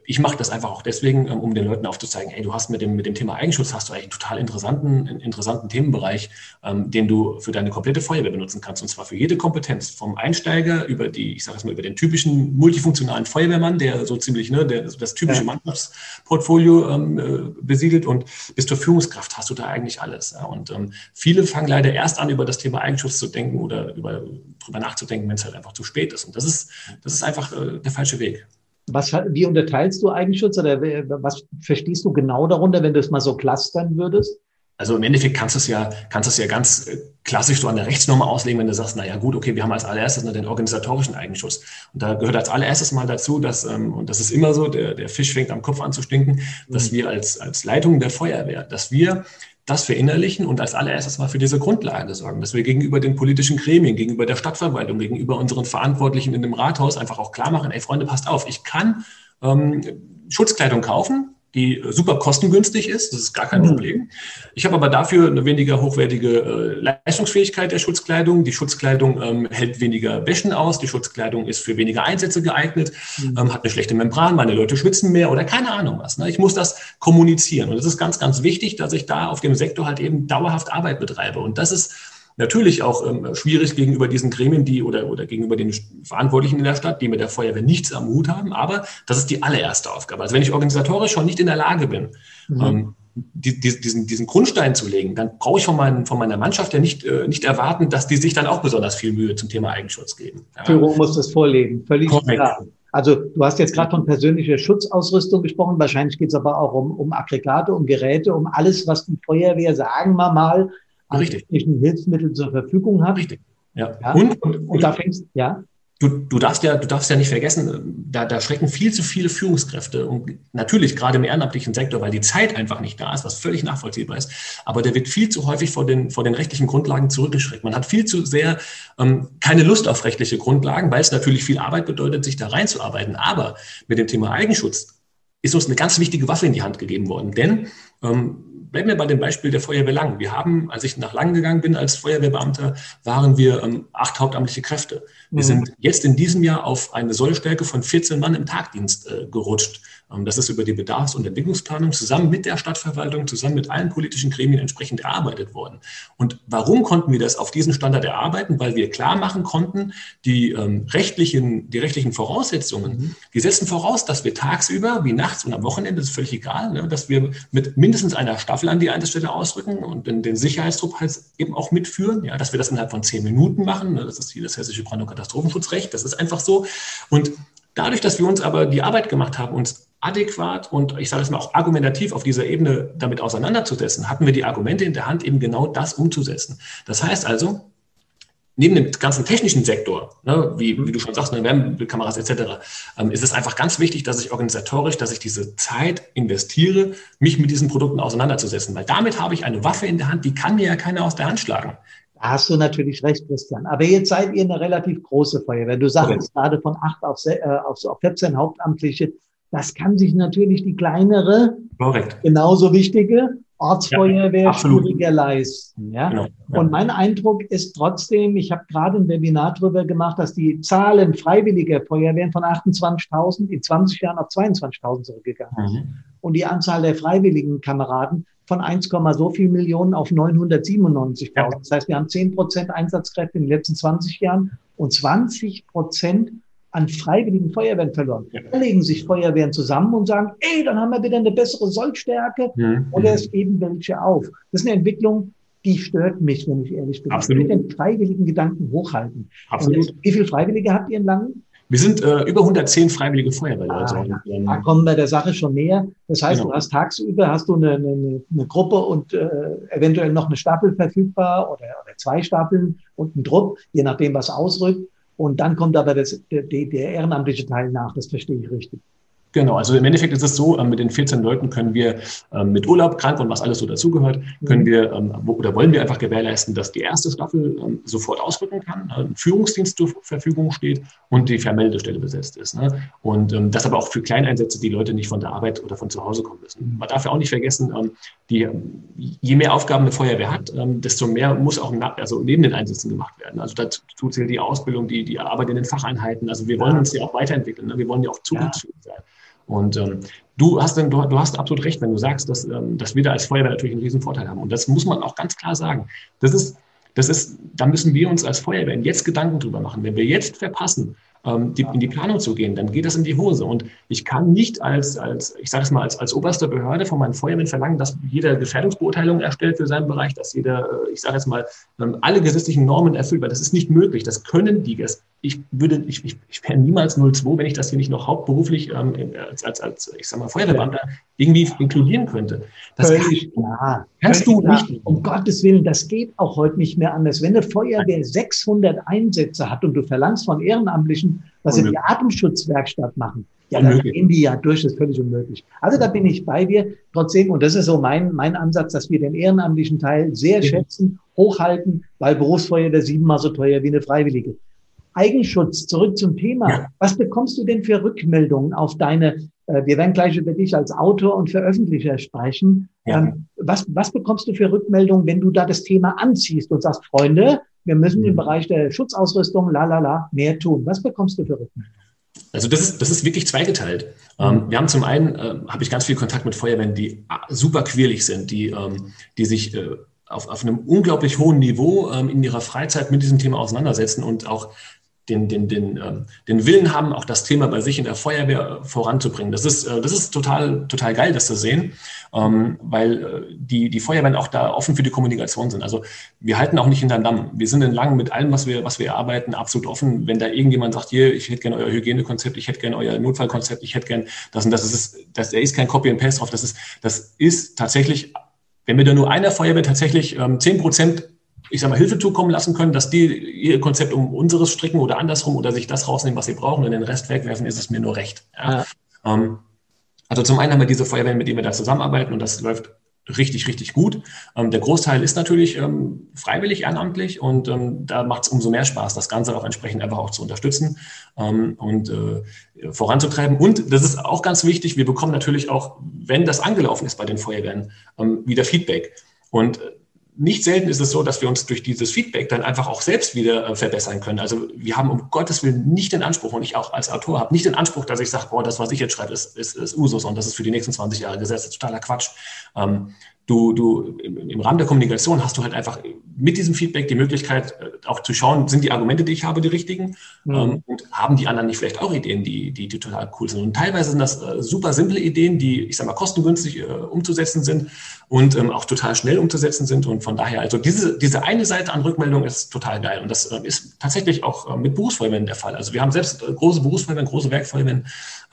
S2: ich mache das einfach auch deswegen, ähm, um den Leuten aufzuzeigen, hey, du hast mit dem, mit dem Thema Eigenschutz hast du eigentlich einen total interessanten, interessanten Themenbereich, ähm, den du für deine komplette Feuerwehr benutzen kannst. Und zwar für jede Kompetenz, vom Einsteiger über die, ich sage es mal, über den typischen multifunktionalen Feuerwehrmann, der so ziemlich ne, der, das typische. Mannschaftsportfolio ähm, äh, besiedelt und bis zur Führungskraft hast du da eigentlich alles. Ja. Und ähm, viele fangen leider erst an, über das Thema Eigenschutz zu denken oder über, drüber nachzudenken, wenn es halt einfach zu spät ist. Und das ist, das ist einfach äh, der falsche Weg.
S1: Was, wie unterteilst du Eigenschutz oder was verstehst du genau darunter, wenn du es mal so clustern würdest?
S2: Also im Endeffekt kannst du es ja, kannst du es ja ganz äh, klassisch so an der Rechtsnorm auslegen, wenn du sagst, na ja gut, okay, wir haben als allererstes den organisatorischen Eigenschutz. Und da gehört als allererstes mal dazu, dass, ähm, und das ist immer so, der, der Fisch fängt am Kopf an zu stinken, dass mhm. wir als, als Leitung der Feuerwehr, dass wir das verinnerlichen und als allererstes mal für diese Grundlage sorgen, dass wir gegenüber den politischen Gremien, gegenüber der Stadtverwaltung, gegenüber unseren Verantwortlichen in dem Rathaus einfach auch klar machen, ey Freunde, passt auf, ich kann ähm, Schutzkleidung kaufen, die super kostengünstig ist, das ist gar kein mhm. Problem. Ich habe aber dafür eine weniger hochwertige äh, Leistungsfähigkeit der Schutzkleidung. Die Schutzkleidung ähm, hält weniger Wäschen aus, die Schutzkleidung ist für weniger Einsätze geeignet, mhm. ähm, hat eine schlechte Membran, meine Leute schwitzen mehr oder keine Ahnung was. Ne? Ich muss das kommunizieren und es ist ganz, ganz wichtig, dass ich da auf dem Sektor halt eben dauerhaft Arbeit betreibe und das ist natürlich auch ähm, schwierig gegenüber diesen Gremien, die oder, oder gegenüber den Verantwortlichen in der Stadt, die mit der Feuerwehr nichts am Hut haben. Aber das ist die allererste Aufgabe. Also wenn ich organisatorisch schon nicht in der Lage bin, mhm. ähm, die, die, diesen, diesen Grundstein zu legen, dann brauche ich von, mein, von meiner Mannschaft ja nicht, äh, nicht erwarten, dass die sich dann auch besonders viel Mühe zum Thema Eigenschutz geben.
S1: Ja. Führung muss das vorlegen, völlig Korrekt. klar. Also du hast jetzt gerade von persönlicher Schutzausrüstung gesprochen. Wahrscheinlich geht es aber auch um, um Aggregate, um Geräte, um alles, was die Feuerwehr, sagen wir mal, an technischen Hilfsmitteln zur Verfügung hat.
S2: Richtig. Ja.
S1: ja. Und, und, und, da fängst, ja.
S2: Du, du darfst ja, du darfst ja nicht vergessen, da, da schrecken viel zu viele Führungskräfte und natürlich gerade im ehrenamtlichen Sektor, weil die Zeit einfach nicht da ist, was völlig nachvollziehbar ist. Aber der wird viel zu häufig vor den, vor den rechtlichen Grundlagen zurückgeschreckt. Man hat viel zu sehr ähm, keine Lust auf rechtliche Grundlagen, weil es natürlich viel Arbeit bedeutet, sich da reinzuarbeiten. Aber mit dem Thema Eigenschutz ist uns eine ganz wichtige Waffe in die Hand gegeben worden. Denn ähm, bleiben wir bei dem Beispiel der Feuerwehr Lang. Wir haben, als ich nach Lang gegangen bin als Feuerwehrbeamter, waren wir ähm, acht hauptamtliche Kräfte. Wir mhm. sind jetzt in diesem Jahr auf eine Sollstärke von 14 Mann im Tagdienst äh, gerutscht. Ähm, das ist über die Bedarfs- und Entwicklungsplanung zusammen mit der Stadtverwaltung, zusammen mit allen politischen Gremien entsprechend erarbeitet worden. Und warum konnten wir das auf diesen Standard erarbeiten? Weil wir klar machen konnten, die ähm, rechtlichen, die rechtlichen Voraussetzungen, mhm. die setzen voraus, dass wir tagsüber, wie nachts und am Wochenende, das ist völlig egal, ne, dass wir mit mindestens einer Staffel an die Einsatzstelle ausrücken und den, den Sicherheitstrupp halt eben auch mitführen, ja, dass wir das innerhalb von zehn Minuten machen. Ne, das ist wie das hessische Brand- und Katastrophenschutzrecht, das ist einfach so. Und dadurch, dass wir uns aber die Arbeit gemacht haben, uns adäquat und ich sage es mal auch argumentativ auf dieser Ebene damit auseinanderzusetzen, hatten wir die Argumente in der Hand, eben genau das umzusetzen. Das heißt also, neben dem ganzen technischen Sektor, ne, wie, wie, du schon sagst, ne, Wärmebildkameras etc., ähm, ist es einfach ganz wichtig, dass ich organisatorisch, dass ich diese Zeit investiere, mich mit diesen Produkten auseinanderzusetzen, weil damit habe ich eine Waffe in der Hand, die kann mir ja keiner aus der Hand schlagen.
S1: Da hast du natürlich recht, Christian. Aber jetzt seid ihr eine relativ große Feuerwehr. Du sagst okay. gerade von acht auf, äh, auf, auf 14 Hauptamtliche. Das kann sich natürlich die kleinere, Korrekt. genauso wichtige Ortsfeuerwehr ja, schwieriger leisten. Ja? Genau, ja? Und mein Eindruck ist trotzdem, ich habe gerade ein Webinar darüber gemacht, dass die Zahlen freiwilliger Feuerwehren von 28.000 in 20 Jahren auf 22.000 zurückgegangen ist. Mhm. Und die Anzahl der freiwilligen Kameraden von 1, so viel Millionen auf 997.000. Ja. Das heißt, wir haben 10 Prozent Einsatzkräfte in den letzten 20 Jahren und 20 Prozent an freiwilligen Feuerwehren verloren. Ja. Da legen sich Feuerwehren zusammen und sagen, ey, dann haben wir wieder eine bessere Sollstärke ja. oder es geben welche auf. Das ist eine Entwicklung, die stört mich, wenn ich ehrlich bin. Absolut. Ich will den freiwilligen Gedanken hochhalten. Absolut. Wie viele Freiwillige habt ihr in Langen?
S2: Wir sind äh, über 110 freiwillige Feuerwehrleute.
S1: Ah, ja. ähm, da kommen wir der Sache schon näher. Das heißt, genau. du hast tagsüber hast du eine, eine, eine Gruppe und äh, eventuell noch eine Staffel verfügbar oder, oder zwei Staffeln und einen Druck, je nachdem, was ausrückt. und dann kommt aber das, der, der ehrenamtliche Teil nach. Das verstehe ich richtig.
S2: Genau, also im Endeffekt ist es so, ähm, mit den 14 Leuten können wir ähm, mit Urlaub, krank und was alles so dazugehört, können mhm. wir ähm, oder wollen wir einfach gewährleisten, dass die erste Staffel sofort ausrücken kann, ein Führungsdienst zur Verfügung steht und die Vermeldestelle besetzt ist. Ne? Und das aber auch für Kleineinsätze die Leute nicht von der Arbeit oder von zu Hause kommen müssen. Man darf ja auch nicht vergessen, die, je mehr Aufgaben eine Feuerwehr hat, desto mehr muss auch also neben den Einsätzen gemacht werden. Also dazu zählt die Ausbildung, die, die Arbeit in den Facheinheiten. Also wir wollen uns ja auch weiterentwickeln. Ne? Wir wollen ja auch zukunftsfähig sein. Und ähm, du hast denn, du, du, hast absolut recht, wenn du sagst, dass, ähm, dass wir da als Feuerwehr natürlich einen riesen Vorteil haben. Und das muss man auch ganz klar sagen. Das ist, das ist, da müssen wir uns als Feuerwehr jetzt Gedanken drüber machen. Wenn wir jetzt verpassen, ähm, die, in die Planung zu gehen, dann geht das in die Hose. Und ich kann nicht als, als ich sage es mal, als, als oberste Behörde von meinen Feuerwehren verlangen, dass jeder Gefährdungsbeurteilung erstellt für seinen Bereich, dass jeder, äh, ich sage es mal, ähm, alle gesetzlichen Normen erfüllt, weil das ist nicht möglich. Das können die. Ich würde, ich, ich, ich wäre niemals 02, wenn ich das hier nicht noch hauptberuflich ähm, als, als, als, ich sage mal, Feuerwehrbeamter irgendwie inkludieren könnte.
S1: Das kann, klar. Kannst Völlig du klar. nicht. Um Gottes Willen, das geht auch heute nicht mehr anders. Wenn eine Feuerwehr 600 Einsätze hat und du verlangst von Ehrenamtlichen, was sie die Atemschutzwerkstatt machen, ja, dann gehen die ja durch, das ist völlig unmöglich. Also da bin ich bei dir. Trotzdem, und das ist so mein, mein Ansatz, dass wir den ehrenamtlichen Teil sehr schätzen, hochhalten, weil Berufsfeuerwehr siebenmal so teuer wie eine Freiwillige. Eigenschutz, zurück zum Thema. Ja. Was bekommst du denn für Rückmeldungen auf deine, äh, wir werden gleich über dich als Autor und Veröffentlicher sprechen. Ja. Ähm, was, was bekommst du für Rückmeldungen, wenn du da das Thema anziehst und sagst, Freunde, wir müssen im mhm. Bereich der Schutzausrüstung, la la la, mehr tun. Was bekommst du für Rückmeldungen?
S2: Also das ist, das ist wirklich zweigeteilt. Ähm, mhm. wir haben zum einen, äh, habe ich ganz viel Kontakt mit Feuerwehren, die super quirlig sind, die, ähm, die sich äh, auf, auf einem unglaublich hohen Niveau ähm, in ihrer Freizeit mit diesem Thema auseinandersetzen und auch den, den, den, ähm, den Willen haben, auch das Thema bei sich in der Feuerwehr voranzubringen. Das ist, äh, das ist total, total geil, das zu sehen, ähm, weil äh, die, die Feuerwehren auch da offen für die Kommunikation sind. Also wir halten auch nicht hinter den Damm. Wir sind in Lang mit allem, was wir, was wir erarbeiten, absolut offen. Wenn da irgendjemand sagt, hier, ich hätte gerne euer Hygienekonzept, ich hätte gerne euer Notfallkonzept, ich hätte gerne das und das, das ist, das, da ist kein Copy and Paste drauf. Das ist, das ist tatsächlich, wenn wir da nur einer Feuerwehr tatsächlich ähm, zehn Prozent ich sag mal, Hilfe zukommen lassen können, dass die ihr Konzept um unseres stricken oder andersrum oder sich das rausnehmen, was sie brauchen und den Rest wegwerfen, ist es mir nur recht. Ja. Ja. Ähm, also zum einen haben wir diese Feuerwehren, mit denen wir da zusammenarbeiten und das läuft richtig, richtig gut. Ähm, der Großteil ist natürlich ähm, freiwillig ehrenamtlich und ähm, da macht es umso mehr Spaß, das Ganze auch entsprechend einfach auch zu unterstützen ähm, und äh, voranzutreiben. Und das ist auch ganz wichtig, wir bekommen natürlich auch, wenn das angelaufen ist bei den Feuerwehren, ähm, wieder Feedback. Und äh, nicht selten ist es so, dass wir uns durch dieses Feedback dann einfach auch selbst wieder äh, verbessern können. Also wir haben um Gottes Willen nicht den Anspruch, und ich auch als Autor habe nicht den Anspruch, dass ich sage, boah, das, was ich jetzt schreibe, ist, ist, ist Usus und das ist für die nächsten 20 Jahre Gesetz. Totaler Quatsch. Ähm, du, du im Rahmen der Kommunikation hast du halt einfach mit diesem Feedback die Möglichkeit, äh, auch zu schauen, sind die Argumente, die ich habe, die richtigen? Mhm. Ähm, und haben die anderen nicht vielleicht auch Ideen, die, die, die total cool sind? Und teilweise sind das äh, super simple Ideen, die, ich sag mal, kostengünstig äh, umzusetzen sind und ähm, auch total schnell umzusetzen sind. Und von daher, also diese, diese eine Seite an Rückmeldung ist total geil. Und das äh, ist tatsächlich auch mit Berufsfeuerwehren der Fall. Also wir haben selbst große Berufsfeuerwehren, große Werkfeuerwehren,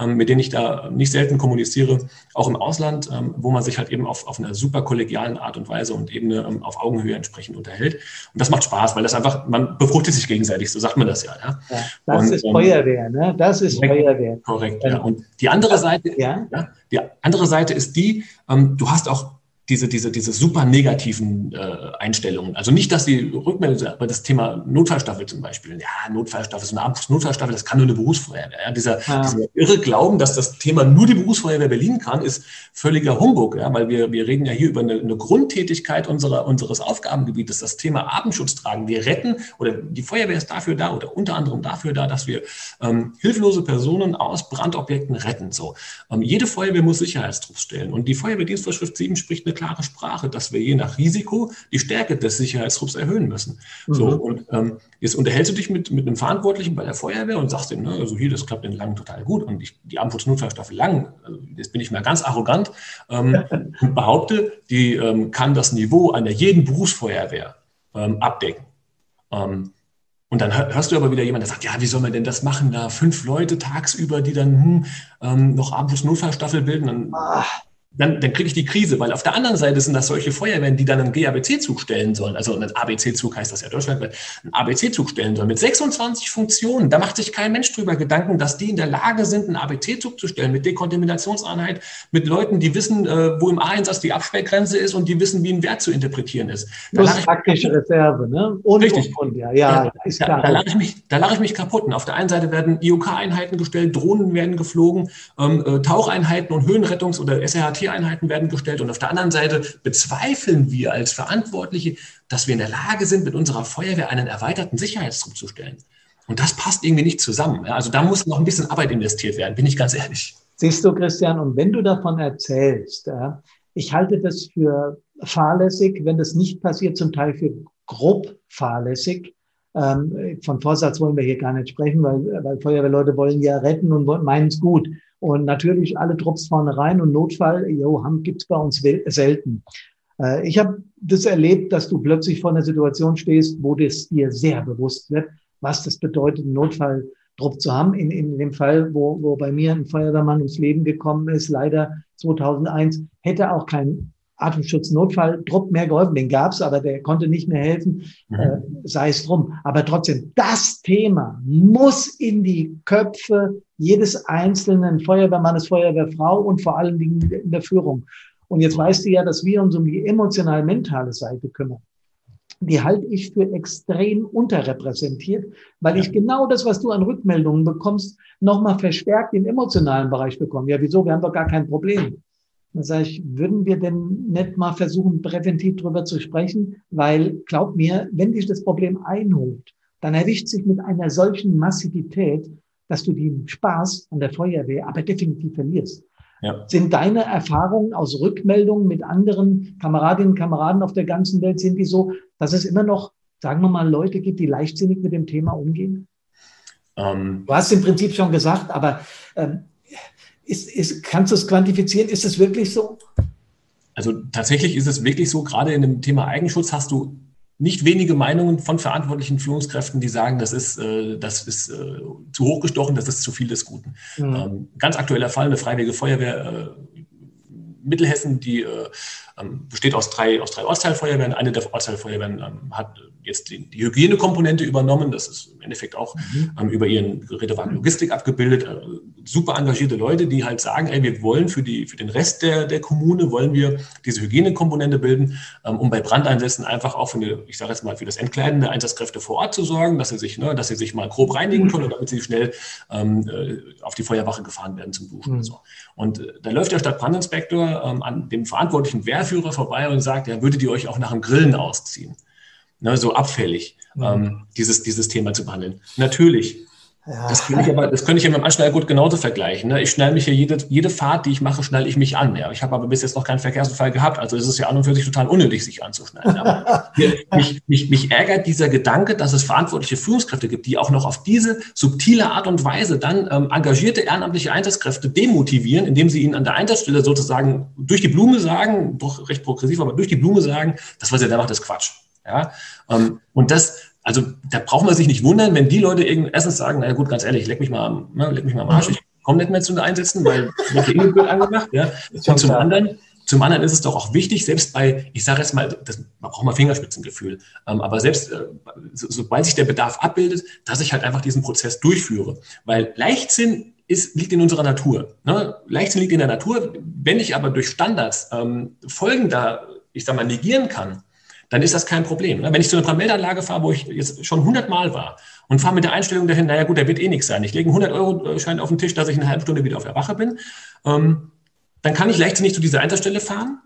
S2: mit denen ich da nicht selten kommuniziere, auch im Ausland, ähm, wo man sich halt eben auf, auf einer super kollegialen Art und Weise und Ebene ähm, auf Augenhöhe entsprechend unterhält. Und das macht Spaß, weil das einfach, man befruchtet sich gegenseitig, so sagt man das ja. ja?
S1: ja das und, ist ähm, Feuerwehr, ne? Das ist
S2: korrekt, Feuerwehr. Korrekt, ja. Und die andere Seite, ja? ja die andere Seite ist die, ähm, du hast auch diese, diese, diese super negativen äh, Einstellungen. Also nicht, dass die Rückmeldung aber das Thema Notfallstaffel zum Beispiel. Ja, Notfallstaffel, so eine Notfallstaffel, das kann nur eine Berufsfeuerwehr. Ja, dieser, ja. dieser irre Glauben, dass das Thema nur die Berufsfeuerwehr Berlin kann, ist völliger Humbug. Ja, weil wir, wir reden ja hier über eine, eine Grundtätigkeit unserer, unseres Aufgabengebietes, das Thema Atemschutz tragen. Wir retten, oder die Feuerwehr ist dafür da, oder unter anderem dafür da, dass wir ähm, hilflose Personen aus Brandobjekten retten. So, ähm, jede Feuerwehr muss Sicherheitstrupps stellen. Und die Feuerwehrdienstvorschrift 7 spricht eine klare Sprache, dass wir je nach Risiko die Stärke des Sicherheitstrupps erhöhen müssen. Mhm. So, und ähm, jetzt unterhältst du dich mit, mit einem Verantwortlichen bei der Feuerwehr und sagst ihm, ne, also hier, das klappt in Lang total gut und ich, die Amputznotfallstaffel Lang, also jetzt bin ich mal ganz arrogant ähm, und behaupte, die ähm, kann das Niveau einer jeden Berufsfeuerwehr ähm, abdecken. Ähm, und dann hörst du aber wieder jemand, der sagt, ja, wie soll man denn das machen? Da fünf Leute tagsüber, die dann hm, ähm, noch abends Notfallstaffel bilden. Dann, ah dann, dann kriege ich die Krise, weil auf der anderen Seite sind das solche Feuerwehren, die dann einen GABC-Zug stellen sollen, also einen ABC-Zug heißt das ja deutschlandweit, einen ABC-Zug stellen sollen mit 26 Funktionen. Da macht sich kein Mensch drüber Gedanken, dass die in der Lage sind, einen ABC-Zug zu stellen mit Dekontaminationseinheit, mit Leuten, die wissen, äh, wo im A-Einsatz die Absperrgrenze ist und die wissen, wie ein Wert zu interpretieren ist.
S1: Da das ist praktische Reserve, ne?
S2: Und, Richtig. Und, ja, ja, ja, ist klar. Da, da lache ich, mich, da lache ich mich kaputt. Und auf der einen Seite werden IOK-Einheiten gestellt, Drohnen werden geflogen, ähm, äh, Taucheinheiten und Höhenrettungs- oder SRHT-Einheiten werden gestellt gestellt. Und auf der anderen Seite bezweifeln wir als Verantwortliche, dass wir in der Lage sind, mit unserer Feuerwehr einen erweiterten Sicherheitsdruck zu stellen. Und das passt irgendwie nicht zusammen. Also da muss noch ein bisschen Arbeit investiert werden, bin ich ganz ehrlich.
S1: Siehst du, Christian, und wenn du davon erzählst, ich halte das für fahrlässig, wenn das nicht passiert, zum Teil für grob fahrlässig. Ähm, von Vorsatz wollen wir hier gar nicht sprechen, weil, weil Feuerwehrleute wollen ja retten und meinen es gut. Und natürlich alle Drops vorne rein und Notfall, jo, gibt es bei uns selten. Äh, ich habe das erlebt, dass du plötzlich vor einer Situation stehst, wo das dir sehr bewusst wird, was das bedeutet, einen Notfalldruck zu haben. In, in dem Fall, wo, wo bei mir ein Feuerwehrmann ums Leben gekommen ist, leider 2001, hätte auch kein Atemschutznotfalldruck mehr geholfen. Den gab's, aber der konnte nicht mehr helfen. Mhm. Äh, sei es drum. Aber trotzdem, das Thema muss in die Köpfe jedes einzelnen Feuerwehrmannes, Feuerwehrfrau und vor allen Dingen in der Führung. Und jetzt weißt du ja, dass wir uns um die emotional-mentale Seite kümmern. Die halte ich für extrem unterrepräsentiert, weil ja. ich genau das, was du an Rückmeldungen bekommst, nochmal verstärkt im emotionalen Bereich bekomme. Ja, wieso? Wir haben doch gar kein Problem. Dann sage ich, würden wir denn nicht mal versuchen, präventiv drüber zu sprechen? Weil, glaub mir, wenn dich das Problem einholt, dann erwischt sich mit einer solchen Massivität, dass du den Spaß an der Feuerwehr aber definitiv verlierst. Ja. Sind deine Erfahrungen aus Rückmeldungen mit anderen Kameradinnen und Kameraden auf der ganzen Welt, sind die so, dass es immer noch, sagen wir mal, Leute gibt, die leichtsinnig mit dem Thema umgehen? Ähm, du hast im Prinzip schon gesagt, aber ähm, ist, ist, kannst du es quantifizieren? Ist es wirklich so?
S2: Also tatsächlich ist es wirklich so, gerade in dem Thema Eigenschutz hast du nicht wenige Meinungen von verantwortlichen Führungskräften, die sagen, das ist, äh, das ist äh, zu hochgestochen, das ist zu viel des Guten. Mhm. Ähm, ganz aktueller Fall, eine Freiwillige Feuerwehr äh, Mittelhessen, die äh, ähm, besteht aus drei, aus drei Ortsteilfeuerwehren. Eine der Ortsteilfeuerwehren ähm, hat jetzt die, die, Hygienekomponente übernommen. Das ist im Endeffekt auch mhm. ähm, über ihren Gerätewagen Logistik abgebildet. Äh, super engagierte Leute, die halt sagen, ey, wir wollen für, die, für den Rest der, der Kommune, wollen wir diese Hygienekomponente bilden, ähm, um bei Brandeinsätzen einfach auch für, eine, ich sage jetzt mal, für das Entkleiden der Einsatzkräfte vor Ort zu sorgen, dass sie sich, ne, dass sie sich mal grob reinigen können, damit sie schnell ähm, äh, auf die Feuerwache gefahren werden zum Duschen. Mhm. Und, so. und äh, da läuft der Stadtbrandinspektor ähm, an dem verantwortlichen Wehr Fährführer vorbei und sagt, ja, würdet ihr euch auch nach dem Grillen ausziehen? Ne, so abfällig, mhm. ähm, dieses, dieses Thema zu behandeln. Natürlich. Ja. Das, kann ich aber, das könnte ich ja mit dem Anschnall gut genauso vergleichen. Ne? Ich schnall mich ja jede, jede Fahrt, die ich mache, schnall ich mich an. Ja? Ich habe aber bis jetzt noch keinen Verkehrsunfall gehabt. Also ist es ja an und für sich total unnötig, sich anzuschnallen. Aber mich, mich, mich ärgert dieser Gedanke, dass es verantwortliche Führungskräfte gibt, die auch noch auf diese subtile Art und Weise dann ähm, engagierte ehrenamtliche Einsatzkräfte demotivieren, indem sie ihnen an der Einsatzstelle sozusagen durch die Blume sagen, doch recht progressiv, aber durch die Blume sagen, das, was ihr da macht, ist Quatsch. Ja? Ähm, und das, also da braucht man sich nicht wundern, wenn die Leute erstens sagen, na gut, ganz ehrlich, leck mich mal am, ne, leck mich mal am Arsch, ich komme nicht mehr zu den Einsätzen, weil wird eh blöd angemacht. Ja? Und zum anderen, zum anderen ist es doch auch wichtig, selbst bei, ich sage jetzt mal, das, man braucht mal Fingerspitzengefühl, ähm, aber selbst äh, so, sobald sich der Bedarf abbildet, dass ich halt einfach diesen Prozess durchführe. Weil Leichtsinn ist, liegt in unserer Natur. Ne? Leichtsinn liegt in der Natur. Wenn ich aber durch Standards ähm, Folgen da, ich sag mal, negieren kann, dann ist das kein Problem. Ne? Wenn ich zu einer Brandmeldeanlage fahre, wo ich jetzt schon 100 Mal war und fahre mit der Einstellung dahin, naja gut, da wird eh nichts sein. Ich lege einen 100-Euro-Schein auf den Tisch, dass ich eine halbe Stunde wieder auf der Wache bin. Ähm, dann kann ich leichtsinnig zu dieser Einsatzstelle fahren.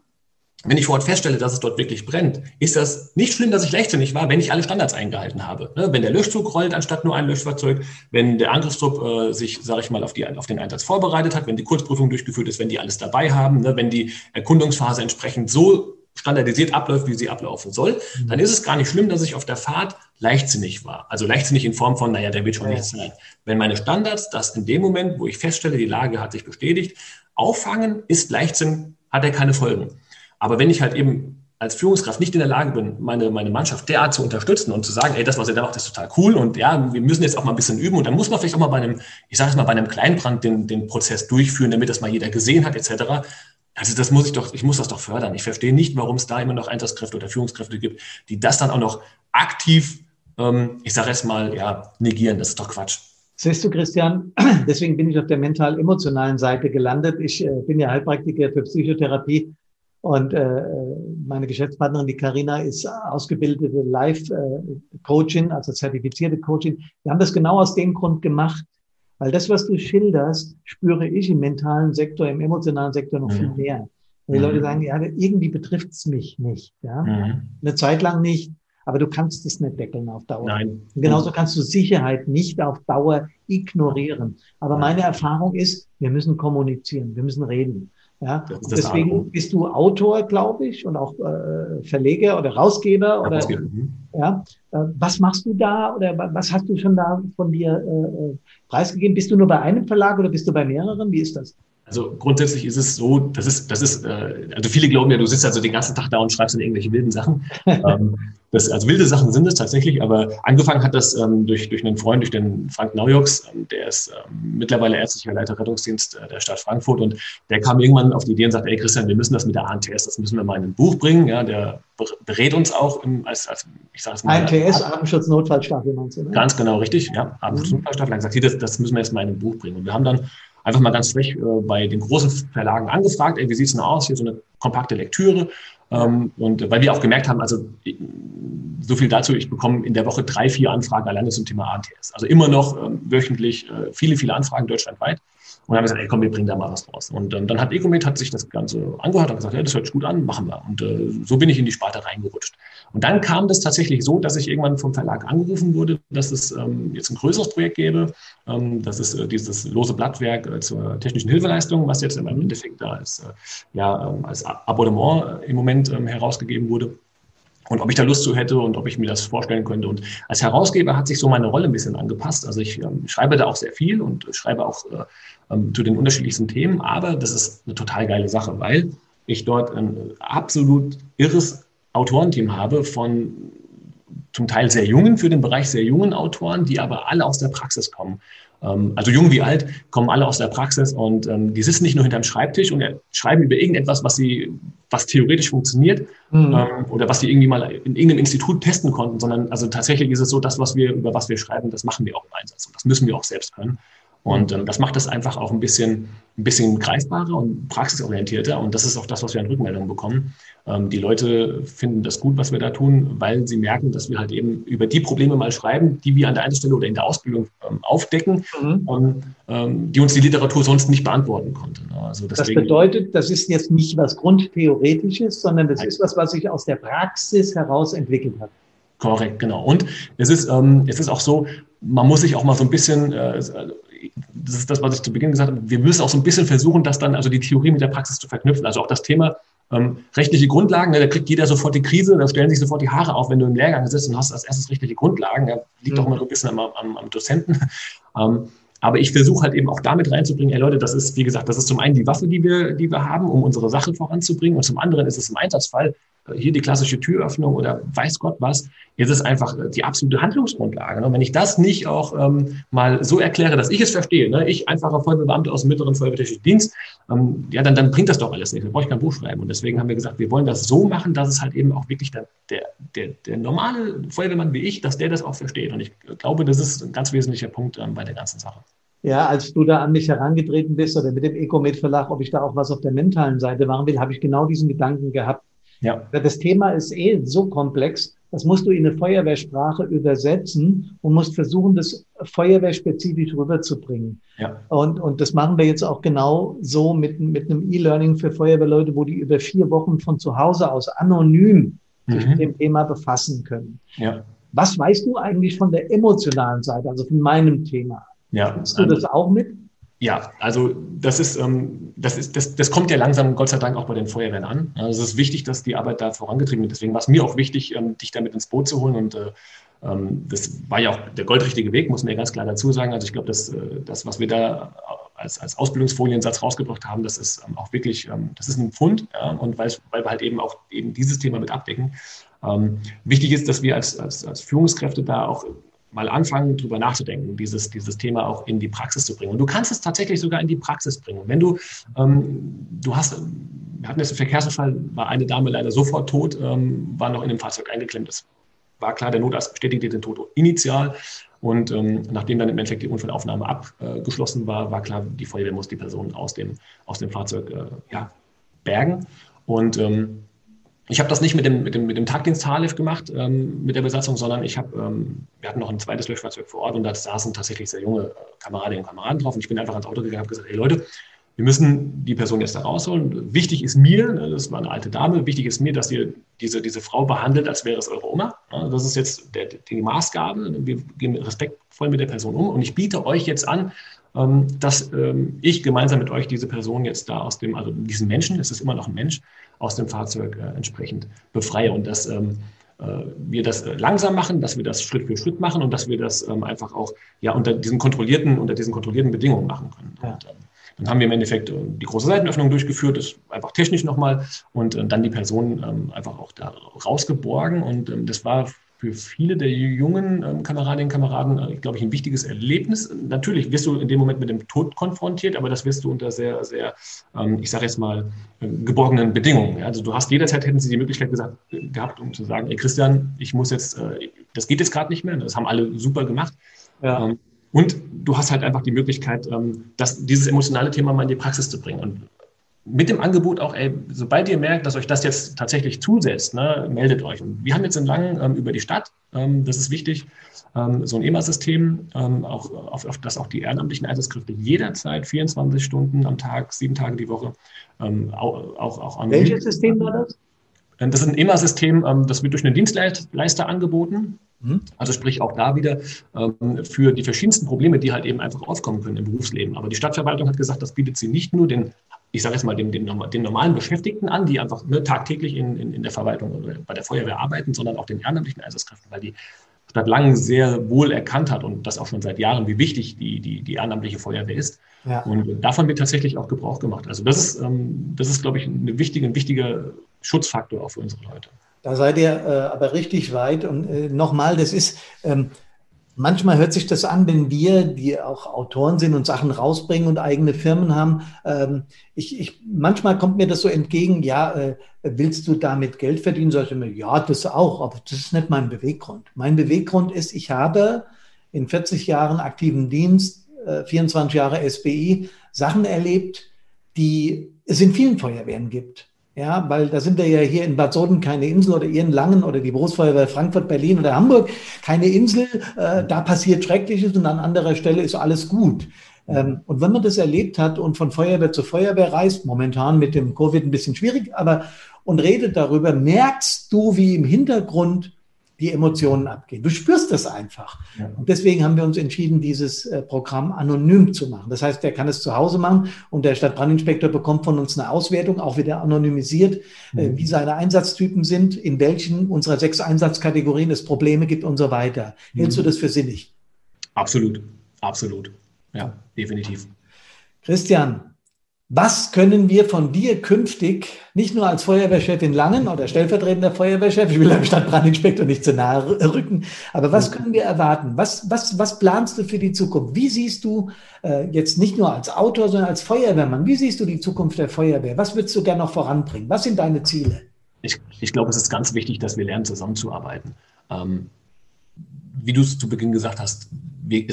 S2: Wenn ich vor Ort feststelle, dass es dort wirklich brennt, ist das nicht schlimm, dass ich leichtsinnig war, wenn ich alle Standards eingehalten habe. Ne? Wenn der Löschzug rollt anstatt nur ein Löschfahrzeug, wenn der Angriffstrupp äh, sich, sage ich mal, auf, die, auf den Einsatz vorbereitet hat, wenn die Kurzprüfung durchgeführt ist, wenn die alles dabei haben, ne? wenn die Erkundungsphase entsprechend so standardisiert abläuft, wie sie ablaufen soll, mhm. dann ist es gar nicht schlimm, dass ich auf der Fahrt leichtsinnig war. Also leichtsinnig in Form von, naja, der wird schon ja. nichts sein. Wenn meine Standards das in dem Moment, wo ich feststelle, die Lage hat sich bestätigt, auffangen, ist Leichtsinn, hat er keine Folgen. Aber wenn ich halt eben als Führungskraft nicht in der Lage bin, meine, meine Mannschaft derart zu unterstützen und zu sagen, ey, das, was ihr da macht, ist total cool und ja, wir müssen jetzt auch mal ein bisschen üben und dann muss man vielleicht auch mal bei einem, ich sage es mal, bei einem Kleinbrand den, den Prozess durchführen, damit das mal jeder gesehen hat, etc., Also das muss ich doch, ich muss das doch fördern. Ich verstehe nicht, warum es da immer noch Einsatzkräfte oder Führungskräfte gibt, die das dann auch noch aktiv, ähm, ich sage jetzt mal, ja, negieren. Das ist doch Quatsch.
S1: Siehst du, Christian, deswegen bin ich auf der mental-emotionalen Seite gelandet. Ich äh, bin ja Heilpraktiker für Psychotherapie und äh, meine Geschäftspartnerin, die Karina, ist ausgebildete Life-Coachin, also zertifizierte Coachin. Wir haben das genau aus dem Grund gemacht, weil das, was du schilderst, spüre ich im mentalen Sektor, im emotionalen Sektor noch mhm. viel mehr. Weil die mhm. Leute sagen, ja, irgendwie betrifft es mich nicht. Ja? Mhm. Eine Zeit lang nicht, aber du kannst es nicht deckeln auf Dauer. Nein. Und genauso kannst du Sicherheit nicht auf Dauer ignorieren. Aber meine Erfahrung ist, wir müssen kommunizieren, wir müssen reden. Ja, deswegen bist du Autor, glaube ich, und auch äh, Verleger oder Rausgeber oder ja, mhm. ja. Äh, was machst du da oder was hast du schon da von dir äh, äh, preisgegeben? Bist du nur bei einem Verlag oder bist du bei mehreren? Wie ist das?
S2: Also grundsätzlich ist es so, das ist, das ist, äh, also viele glauben ja, du sitzt also den ganzen Tag da und schreibst dann irgendwelche wilden Sachen. ähm, das, also wilde Sachen sind es tatsächlich, aber angefangen hat das ähm, durch, durch einen Freund, durch den Frank Naujoks, ähm, der ist ähm, mittlerweile ärztlicher Leiter Rettungsdienst äh, der Stadt Frankfurt und der kam irgendwann auf die Idee und sagte, ey Christian, wir müssen das mit der ANTS, das müssen wir mal in ein Buch bringen. Ja, der berät uns auch im, als, als
S1: ich sage es mal. ANTS, Atemschutz-Notfallstaffel meinst du,
S2: ne? Ganz genau, richtig, ja, Atemschutz-Notfallstaffel. Mhm. gesagt, das, das müssen wir jetzt mal in ein Buch bringen. Und wir haben dann einfach mal ganz frech äh, bei den großen Verlagen angefragt, ey, wie sieht's denn aus? Hier so eine kompakte Lektüre. Ähm, und weil wir auch gemerkt haben, also so viel dazu, ich bekomme in der Woche drei, vier Anfragen alleine zum Thema ATS. Also immer noch ähm, wöchentlich äh, viele, viele Anfragen deutschlandweit. Und dann haben gesagt, ey, komm, wir bringen da mal was raus. Und ähm, dann hat Ecomed hat sich das Ganze angehört und gesagt, ja, das hört sich gut an, machen wir. Und äh, so bin ich in die Sparte reingerutscht. Und dann kam das tatsächlich so, dass ich irgendwann vom Verlag angerufen wurde, dass es ähm, jetzt ein größeres Projekt gäbe. Ähm, das ist äh, dieses lose Blattwerk äh, zur technischen Hilfeleistung, was jetzt im Endeffekt da als, äh, ja, ähm, als Abonnement äh, im Moment ähm, herausgegeben wurde und ob ich da Lust zu hätte und ob ich mir das vorstellen könnte. Und als Herausgeber hat sich so meine Rolle ein bisschen angepasst. Also ich ähm, schreibe da auch sehr viel und schreibe auch äh, ähm, zu den unterschiedlichsten Themen, aber das ist eine total geile Sache, weil ich dort ein absolut irres Autorenteam habe von zum Teil sehr jungen, für den Bereich sehr jungen Autoren, die aber alle aus der Praxis kommen. Ähm, also jung wie alt, kommen alle aus der Praxis und ähm, die sitzen nicht nur hinterm Schreibtisch und schreiben über irgendetwas, was sie, was theoretisch funktioniert mhm. ähm, oder was sie irgendwie mal in irgendeinem Institut testen konnten, sondern also tatsächlich ist es so, das, was wir, über was wir schreiben, das machen wir auch im Einsatz und das müssen wir auch selbst können. Und ähm, das macht das einfach auch ein bisschen, ein bisschen greifbarer und praxisorientierter. Und das ist auch das, was wir an Rückmeldungen bekommen. Ähm, die Leute finden das gut, was wir da tun, weil sie merken, dass wir halt eben über die Probleme mal schreiben, die wir an der einen Stelle oder in der Ausbildung ähm, aufdecken mhm. und ähm, die uns die Literatur sonst nicht beantworten konnte.
S1: Ne? Also deswegen, das bedeutet, das ist jetzt nicht was Grundtheoretisches, sondern das ist was, was sich aus der Praxis heraus entwickelt hat.
S2: Korrekt, genau. Und es ist, ähm, es ist auch so, man muss sich auch mal so ein bisschen, äh, das ist das, was ich zu Beginn gesagt habe, wir müssen auch so ein bisschen versuchen, das dann, also die Theorie mit der Praxis zu verknüpfen. Also auch das Thema ähm, rechtliche Grundlagen, ne, da kriegt jeder sofort die Krise, da stellen sich sofort die Haare auf, wenn du im Lehrgang sitzt und hast als erstes rechtliche Grundlagen. Da liegt mhm. auch immer so ein bisschen am, am, am Dozenten. Ähm, aber ich versuche halt eben auch damit reinzubringen, ey Leute, das ist, wie gesagt, das ist zum einen die Waffe, die wir, die wir haben, um unsere Sache voranzubringen. Und zum anderen ist es im Einsatzfall hier die klassische Türöffnung oder weiß Gott was, ist es einfach äh, die absolute Handlungsgrundlage. Und wenn ich das nicht auch ähm, mal so erkläre, dass ich es verstehe, ne? ich einfacher Feuerwehrbeamter aus dem mittleren Feuerwehrtechnischen Dienst, ähm, ja, dann, dann bringt das doch alles nicht. Da brauche ich kein Buch schreiben. Und deswegen haben wir gesagt, wir wollen das so machen, dass es halt eben auch wirklich der, der, der, der normale Feuerwehrmann wie ich, dass der das auch versteht. Und ich glaube, das ist ein ganz wesentlicher Punkt ähm, bei der ganzen Sache.
S1: Ja, als du da an mich herangetreten bist oder mit dem Ecomed Verlag, ob ich da auch was auf der mentalen Seite machen will, habe ich genau diesen Gedanken gehabt ja. Das Thema ist eh so komplex, das musst du in eine Feuerwehrsprache übersetzen und musst versuchen, das feuerwehrspezifisch rüberzubringen. Ja. Und, und das machen wir jetzt auch genau so mit, mit einem E-Learning für Feuerwehrleute, wo die über vier Wochen von zu Hause aus anonym mhm. sich mit dem Thema befassen können. Ja. Was weißt du eigentlich von der emotionalen Seite, also von meinem Thema? Ja. Hast du das auch mit?
S2: Ja, also das ist, ähm, das ist, das, das kommt ja langsam, Gott sei Dank, auch bei den Feuerwehren an. Also es ist wichtig, dass die Arbeit da vorangetrieben wird. Deswegen war es mir auch wichtig, ähm, dich damit ins Boot zu holen. Und äh, ähm, das war ja auch der goldrichtige Weg, muss man ja ganz klar dazu sagen. Also ich glaube, dass äh, das, was wir da als, als Ausbildungsfoliensatz rausgebracht haben, das ist ähm, auch wirklich, ähm, das ist ein Pfund. Ja, und weil, weil wir halt eben auch eben dieses Thema mit abdecken. Ähm, wichtig ist, dass wir als, als, als Führungskräfte da auch mal anfangen, drüber nachzudenken, dieses, dieses Thema auch in die Praxis zu bringen. Und du kannst es tatsächlich sogar in die Praxis bringen. Wenn du, ähm, du hast wir hatten jetzt einen Verkehrsunfall, war eine Dame leider sofort tot, ähm, war noch in dem Fahrzeug eingeklemmt. Das war klar, der Notarzt bestätigte den Tod initial. Und ähm, nachdem dann im Endeffekt die Unfallaufnahme abgeschlossen war, war klar, die Feuerwehr muss die Person aus dem, aus dem Fahrzeug äh, ja, bergen. Und ähm, ich habe das nicht mit dem, mit dem, mit dem Tagdienst Haarlift gemacht, ähm, mit der Besatzung, sondern ich habe, ähm, wir hatten noch ein zweites Löschfahrzeug vor Ort und da saßen tatsächlich sehr junge äh, Kameradinnen und Kameraden drauf. Und ich bin einfach ans Auto gegangen und habe gesagt, hey Leute, wir müssen die Person jetzt da rausholen. Wichtig ist mir, ne, das war eine alte Dame, wichtig ist mir, dass ihr diese, diese Frau behandelt, als wäre es eure Oma. Das ist jetzt der, die Maßgabe. Wir gehen respektvoll mit der Person um. Und ich biete euch jetzt an, ähm, dass ähm, ich gemeinsam mit euch diese Person jetzt da aus dem, also diesen Menschen, es ist immer noch ein Mensch, aus dem Fahrzeug äh, entsprechend befreie. Und dass ähm, äh, wir das langsam machen, dass wir das Schritt für Schritt machen und dass wir das einfach auch ja unter diesen kontrollierten, unter diesen kontrollierten Bedingungen machen können. Ja. Und, dann haben wir im Endeffekt äh, die große Seitenöffnung durchgeführt, das einfach technisch nochmal und äh, dann die Person ähm, einfach auch da rausgeborgen. Und ähm, das war für viele der jungen ähm, Kameradinnen und Kameraden, äh, glaube ich, ein wichtiges Erlebnis. Natürlich wirst du in dem Moment mit dem Tod konfrontiert, aber das wirst du unter sehr, sehr, ich sage jetzt mal, geborgenen Bedingungen. Also du hast jederzeit hätten sie die Möglichkeit gesagt, gehabt, um zu sagen, ey Christian, ich muss jetzt, das geht jetzt gerade nicht mehr. Das haben alle super gemacht. Ja. Und du hast halt einfach die Möglichkeit, ähm, das, dieses emotionale Thema mal in die Praxis zu bringen. Und mit dem Angebot auch, ey, sobald ihr merkt, dass euch das jetzt tatsächlich zusetzt, ne, meldet euch. Und wir haben jetzt in Langen ähm, über die Stadt, ähm, das ist wichtig, ähm, so ein EMA-System, ähm, auch, auf, auf das auch die ehrenamtlichen Einsatzkräfte jederzeit, 24 Stunden am Tag, sieben Tage die Woche, ähm, auch, auch, auch
S1: an. Welches System war das?
S2: Das ist ein EMA-System, das wird durch einen Dienstleister angeboten. Mhm. Also sprich auch da wieder ähm, für die verschiedensten Probleme, die halt eben einfach aufkommen können im Berufsleben. Aber die Stadtverwaltung hat gesagt, das bietet sie nicht nur den, ich sage jetzt mal, den, den, den normalen Beschäftigten an, die einfach ne, tagtäglich in, in, in der Verwaltung oder bei der Feuerwehr arbeiten, sondern auch den ehrenamtlichen Einsatzkräften, weil die Stadt Langen sehr wohl erkannt hat und das auch schon seit Jahren, wie wichtig die, die, die ehrenamtliche Feuerwehr ist. Ja. Und davon wird tatsächlich auch Gebrauch gemacht. Also das ist, ähm, das ist glaube ich, eine wichtige, ein wichtiger Schutzfaktor auch für unsere Leute.
S1: Da seid ihr äh, aber richtig weit. Und äh, nochmal, das ist, ähm, manchmal hört sich das an, wenn wir, die auch Autoren sind und Sachen rausbringen und eigene Firmen haben. Ähm, ich, ich, manchmal kommt mir das so entgegen, ja, äh, willst du damit Geld verdienen? Sag ja, das auch, aber das ist nicht mein Beweggrund. Mein Beweggrund ist, ich habe in 40 Jahren aktiven Dienst, äh, 24 Jahre SBI, Sachen erlebt, die es in vielen Feuerwehren gibt. Ja, weil da sind wir ja hier in Bad Soden keine Insel oder Langen oder die Berufsfeuerwehr Frankfurt, Berlin oder Hamburg keine Insel. Äh, da passiert Schreckliches und an anderer Stelle ist alles gut. Ähm, und wenn man das erlebt hat und von Feuerwehr zu Feuerwehr reist, momentan mit dem Covid ein bisschen schwierig, aber und redet darüber, merkst du, wie im Hintergrund die Emotionen abgehen. Du spürst das einfach. Ja. Und deswegen haben wir uns entschieden, dieses äh, Programm anonym zu machen. Das heißt, der kann es zu Hause machen und der Stadtbrandinspektor bekommt von uns eine Auswertung, auch wieder anonymisiert, äh, mhm. wie seine Einsatztypen sind, in welchen unserer sechs Einsatzkategorien es Probleme gibt und so weiter. Hältst mhm. du das für sinnig?
S2: Absolut, absolut. Ja, definitiv.
S1: Christian, was können wir von dir künftig, nicht nur als Feuerwehrchef in Langen oder stellvertretender Feuerwehrchef, ich will dem Stadtbrandinspektor nicht zu nahe rücken, aber was können wir erwarten? Was, was, was planst du für die Zukunft? Wie siehst du äh, jetzt nicht nur als Autor, sondern als Feuerwehrmann, wie siehst du die Zukunft der Feuerwehr? Was würdest du gerne noch voranbringen? Was sind deine Ziele?
S2: Ich, ich glaube, es ist ganz wichtig, dass wir lernen, zusammenzuarbeiten. Ähm, wie du es zu Beginn gesagt hast,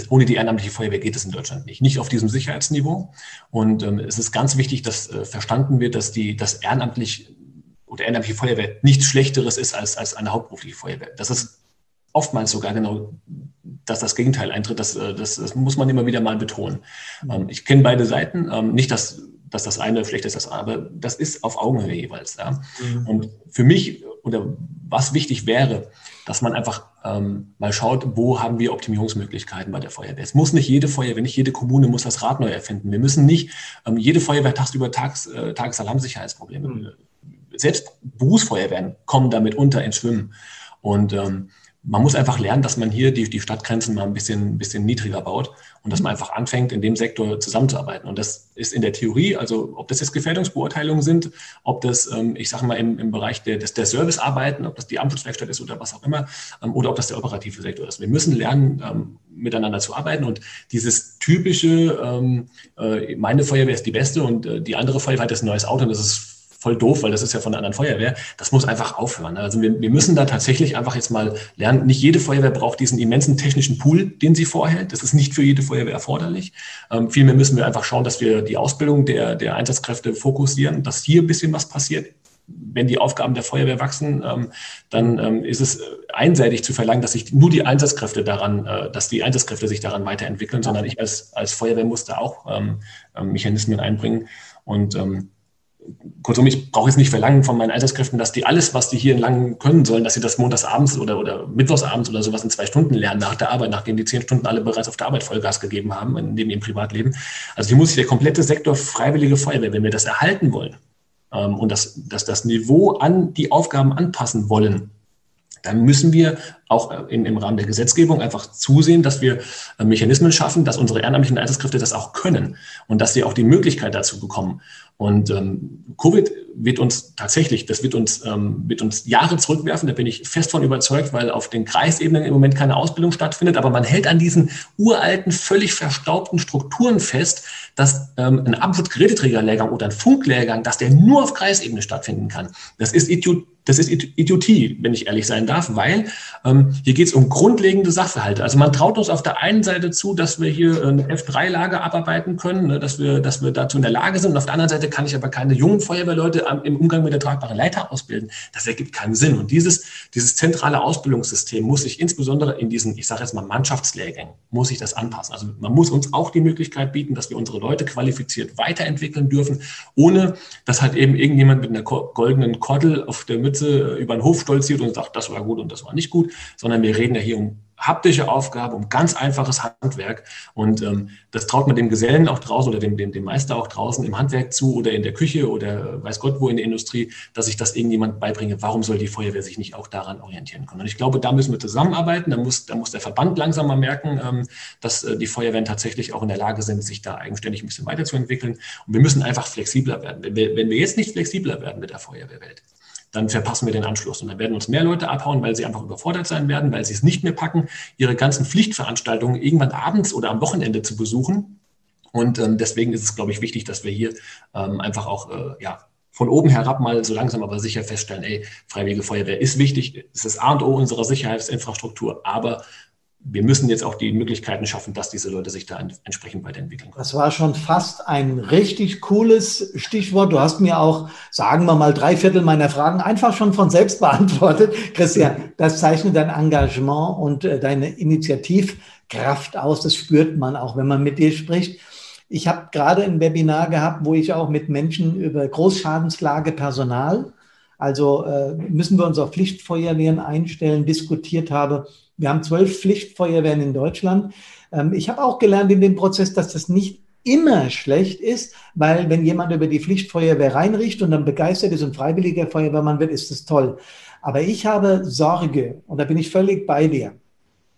S2: ohne die ehrenamtliche Feuerwehr geht es in Deutschland nicht. Nicht auf diesem Sicherheitsniveau. Und ähm, es ist ganz wichtig, dass äh, verstanden wird, dass die, das ehrenamtlich oder ehrenamtliche Feuerwehr nichts Schlechteres ist als, als eine hauptberufliche Feuerwehr. Das ist oftmals sogar genau, dass das Gegenteil eintritt. Das, äh, das, das muss man immer wieder mal betonen. Ähm, ich kenne beide Seiten. Ähm, nicht, dass, dass das eine schlecht ist, das andere, aber das ist auf Augenhöhe jeweils. Ja. Mhm. Und für mich oder was wichtig wäre, dass man einfach ähm, mal schaut, wo haben wir Optimierungsmöglichkeiten bei der Feuerwehr. Es muss nicht jede Feuerwehr, nicht jede Kommune muss das Rad neu erfinden. Wir müssen nicht, ähm, jede Feuerwehr tagsüber Tags, äh, Tagesalarmsicherheitsprobleme. Mhm. Selbst Berufsfeuerwehren kommen damit unter ins Schwimmen. Und ähm, man muss einfach lernen, dass man hier die, die Stadtgrenzen mal ein bisschen, ein bisschen niedriger baut und dass man einfach anfängt, in dem Sektor zusammenzuarbeiten. Und das ist in der Theorie, also ob das jetzt Gefährdungsbeurteilungen sind, ob das, ähm, ich sage mal, im, im Bereich der, des, der Servicearbeiten, ob das die Amtsschutzwerkstatt ist oder was auch immer, ähm, oder ob das der operative Sektor ist. Wir müssen lernen, ähm, miteinander zu arbeiten und dieses typische, äh, meine Feuerwehr ist die beste und äh, die andere Feuerwehr hat ein neues Auto und das ist voll doof, weil das ist ja von der anderen Feuerwehr. Das muss einfach aufhören. Ne? Also wir, wir müssen da tatsächlich einfach jetzt mal lernen, nicht jede Feuerwehr braucht diesen immensen technischen Pool, den sie vorhält. Das ist nicht für jede Feuerwehr erforderlich. Ähm, vielmehr müssen wir einfach schauen, dass wir die Ausbildung der, der Einsatzkräfte fokussieren, dass hier ein bisschen was passiert wenn die Aufgaben der Feuerwehr wachsen, ähm, dann ähm, ist es einseitig zu verlangen, dass sich nur die Einsatzkräfte daran, äh, dass die Einsatzkräfte sich daran weiterentwickeln, sondern ich als, als Feuerwehr muss da auch ähm, Mechanismen einbringen. Und kurzum, ich brauche jetzt nicht verlangen von meinen Einsatzkräften, dass die alles, was die hier in Langen können sollen, dass sie das montagsabends oder, oder mittwochsabends oder sowas in zwei Stunden lernen nach der Arbeit, nachdem die zehn Stunden alle bereits auf der Arbeit Vollgas gegeben haben, neben ihrem Privatleben. Also hier muss sich der komplette Sektor Freiwillige Feuerwehr, wenn wir das erhalten wollen, ähm, und das, das, das Niveau an die Aufgaben anpassen wollen, dann müssen wir auch äh, in, im Rahmen der Gesetzgebung einfach zusehen, dass wir äh, Mechanismen schaffen, dass unsere ehrenamtlichen Einsatzkräfte das auch können und dass sie auch die Möglichkeit dazu bekommen. Und ähm, Covid wird uns tatsächlich, das wird uns, ähm, wird uns Jahre zurückwerfen, da bin ich fest von überzeugt, weil auf den Kreisebenen im Moment keine Ausbildung stattfindet, aber man hält an diesen uralten, völlig verstaubten Strukturen fest, dass ähm, ein Abfluggeräteträgerlehrgang oder ein Funklehrgang, dass der nur auf Kreisebene stattfinden kann. Das ist Idiot das ist Idiotie, wenn ich ehrlich sein darf, weil ähm, hier geht es um grundlegende Sachverhalte. Also man traut uns auf der einen Seite zu, dass wir hier eine F3-Lage abarbeiten können, ne, dass, wir, dass wir dazu in der Lage sind. Und auf der anderen Seite kann ich aber keine jungen Feuerwehrleute im Umgang mit der tragbaren Leiter ausbilden. Das ergibt keinen Sinn. Und dieses, dieses zentrale Ausbildungssystem muss sich insbesondere in diesen, ich sage jetzt mal Mannschaftslehrgängen, muss sich das anpassen. Also man muss uns auch die Möglichkeit bieten, dass wir unsere Leute qualifiziert weiterentwickeln dürfen, ohne dass halt eben irgendjemand mit einer goldenen Kordel auf der Mütze Spitze über den Hof stolziert und sagt, das war gut und das war nicht gut, sondern wir reden ja hier um haptische Aufgabe, um ganz einfaches Handwerk. Und ähm, das traut man dem Gesellen auch draußen oder dem, dem, dem Meister auch draußen im Handwerk zu oder in der Küche oder weiß Gott wo in der Industrie, dass ich das irgendjemand beibringe. Warum soll die Feuerwehr sich nicht auch daran orientieren können? Und ich glaube, da müssen wir zusammenarbeiten. Da muss, da muss der Verband langsam mal merken, ähm, dass äh, die Feuerwehren tatsächlich auch in der Lage sind, sich da eigenständig ein bisschen weiterzuentwickeln. Und wir müssen einfach flexibler werden. Wenn wir, wenn wir jetzt nicht flexibler werden mit der Feuerwehrwelt, dann verpassen wir den Anschluss. Und dann werden uns mehr Leute abhauen, weil sie einfach überfordert sein werden, weil sie es nicht mehr packen, ihre ganzen Pflichtveranstaltungen irgendwann abends oder am Wochenende zu besuchen. Und ähm, deswegen ist es, glaube ich, wichtig, dass wir hier ähm, einfach auch äh, ja, von oben herab mal so langsam aber sicher feststellen, ey, Freiwillige Feuerwehr ist wichtig, es ist das A und O unserer Sicherheitsinfrastruktur, aber wir müssen jetzt auch die Möglichkeiten schaffen, dass diese Leute sich da entsprechend weiterentwickeln
S1: können. Das war schon fast ein richtig cooles Stichwort. Du hast mir auch, sagen wir mal, drei Viertel meiner Fragen einfach schon von selbst beantwortet. Christian, das zeichnet dein Engagement und äh, deine Initiativkraft aus. Das spürt man auch, wenn man mit dir spricht. Ich habe gerade ein Webinar gehabt, wo ich auch mit Menschen über Großschadenslage Personal, also äh, müssen wir uns auf Pflichtfeuerwehren einstellen, diskutiert habe wir haben zwölf Pflichtfeuerwehren in Deutschland. Ähm, ich habe auch gelernt in dem Prozess, dass das nicht immer schlecht ist, weil wenn jemand über die Pflichtfeuerwehr reinricht und dann begeistert ist und freiwilliger Feuerwehrmann wird, ist das toll. Aber ich habe Sorge und da bin ich völlig bei dir.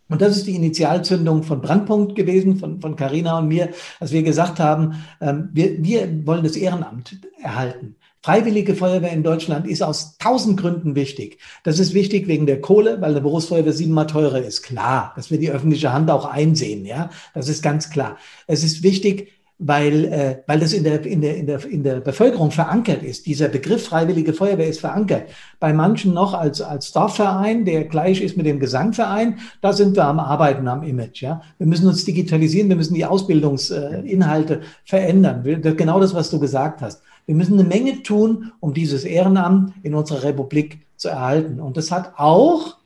S1: Und das ist die Initialzündung von Brandpunkt gewesen, von, von Carina und mir, dass wir gesagt haben, ähm, wir, wir wollen das Ehrenamt erhalten. Freiwillige Feuerwehr in Deutschland ist aus tausend Gründen wichtig. Das ist wichtig wegen der Kohle, weil eine Berufsfeuerwehr siebenmal teurer ist. Klar, dass wir die öffentliche Hand auch einsehen, ja, das ist ganz klar. Es ist wichtig, weil, äh, weil das in der, in, der, in, der, in der Bevölkerung verankert ist. Dieser Begriff Freiwillige Feuerwehr ist verankert. Bei manchen noch als, als Dorfverein, der gleich ist mit dem Gesangverein, da sind wir am Arbeiten am Image. Ja? Wir müssen uns digitalisieren, wir müssen die Ausbildungsinhalte äh, verändern. Genau das, was du gesagt hast. Wir müssen eine Menge tun, um dieses Ehrenamt in unserer Republik zu erhalten. Und das hat auch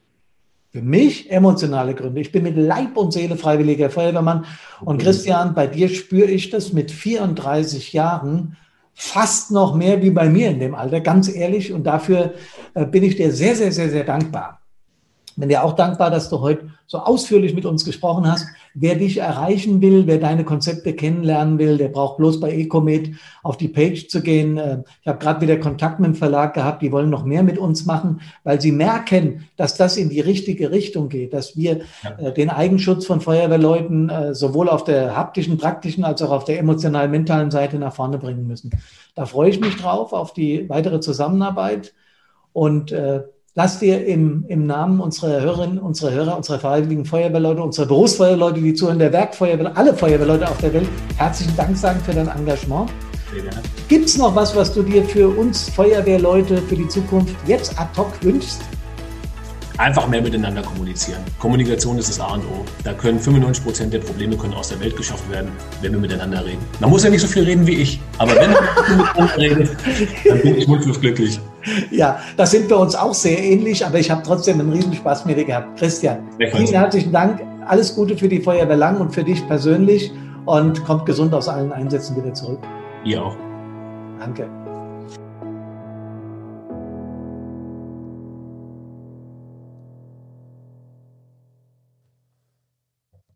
S1: für mich emotionale Gründe. Ich bin mit Leib und Seele freiwilliger Feuerwehrmann. Und Christian, bei dir spüre ich das mit 34 Jahren fast noch mehr wie bei mir in dem Alter, ganz ehrlich. Und dafür äh, bin ich dir sehr, sehr, sehr, sehr dankbar. Bin dir auch dankbar, dass du heute so ausführlich mit uns gesprochen hast. Wer dich erreichen will, wer deine Konzepte kennenlernen will, der braucht bloß bei Ecomed auf die Page zu gehen. Ähm, ich habe gerade wieder Kontakt mit dem Verlag gehabt, die wollen noch mehr mit uns machen, weil sie merken, dass das in die richtige Richtung geht, dass wir ja. Äh, den Eigenschutz von Feuerwehrleuten äh, sowohl auf der haptischen, praktischen als auch auf der emotional mentalen Seite nach vorne bringen müssen. Da freue ich mich drauf, auf die weitere Zusammenarbeit. Und äh, Lass dir im, im Namen unserer Hörerinnen, unserer Hörer, unserer freiwilligen Feuerwehrleute, unserer Berufsfeuerwehrleute, die zuhören, der Werkfeuerwehr, alle Feuerwehrleute auf der Welt, herzlichen Dank sagen für dein Engagement. Gibt es noch was, was du dir für uns Feuerwehrleute für die Zukunft jetzt ad hoc wünschst?
S2: Einfach mehr miteinander kommunizieren. Kommunikation ist das A und O. Da können 95 Prozent der Probleme können aus der Welt geschafft werden, wenn wir miteinander reden. Man muss ja nicht so viel reden wie ich, aber wenn man miteinander redet, dann bin ich wunschlos glücklich.
S1: Ja, da sind wir uns auch sehr ähnlich, aber ich habe trotzdem einen Riesenspaß mit dir gehabt. Christian, vielen herzlichen Dank. Alles Gute für die Feuerwehr Lang und für dich persönlich und kommt gesund aus allen Einsätzen wieder zurück.
S2: Ihr auch.
S1: Danke.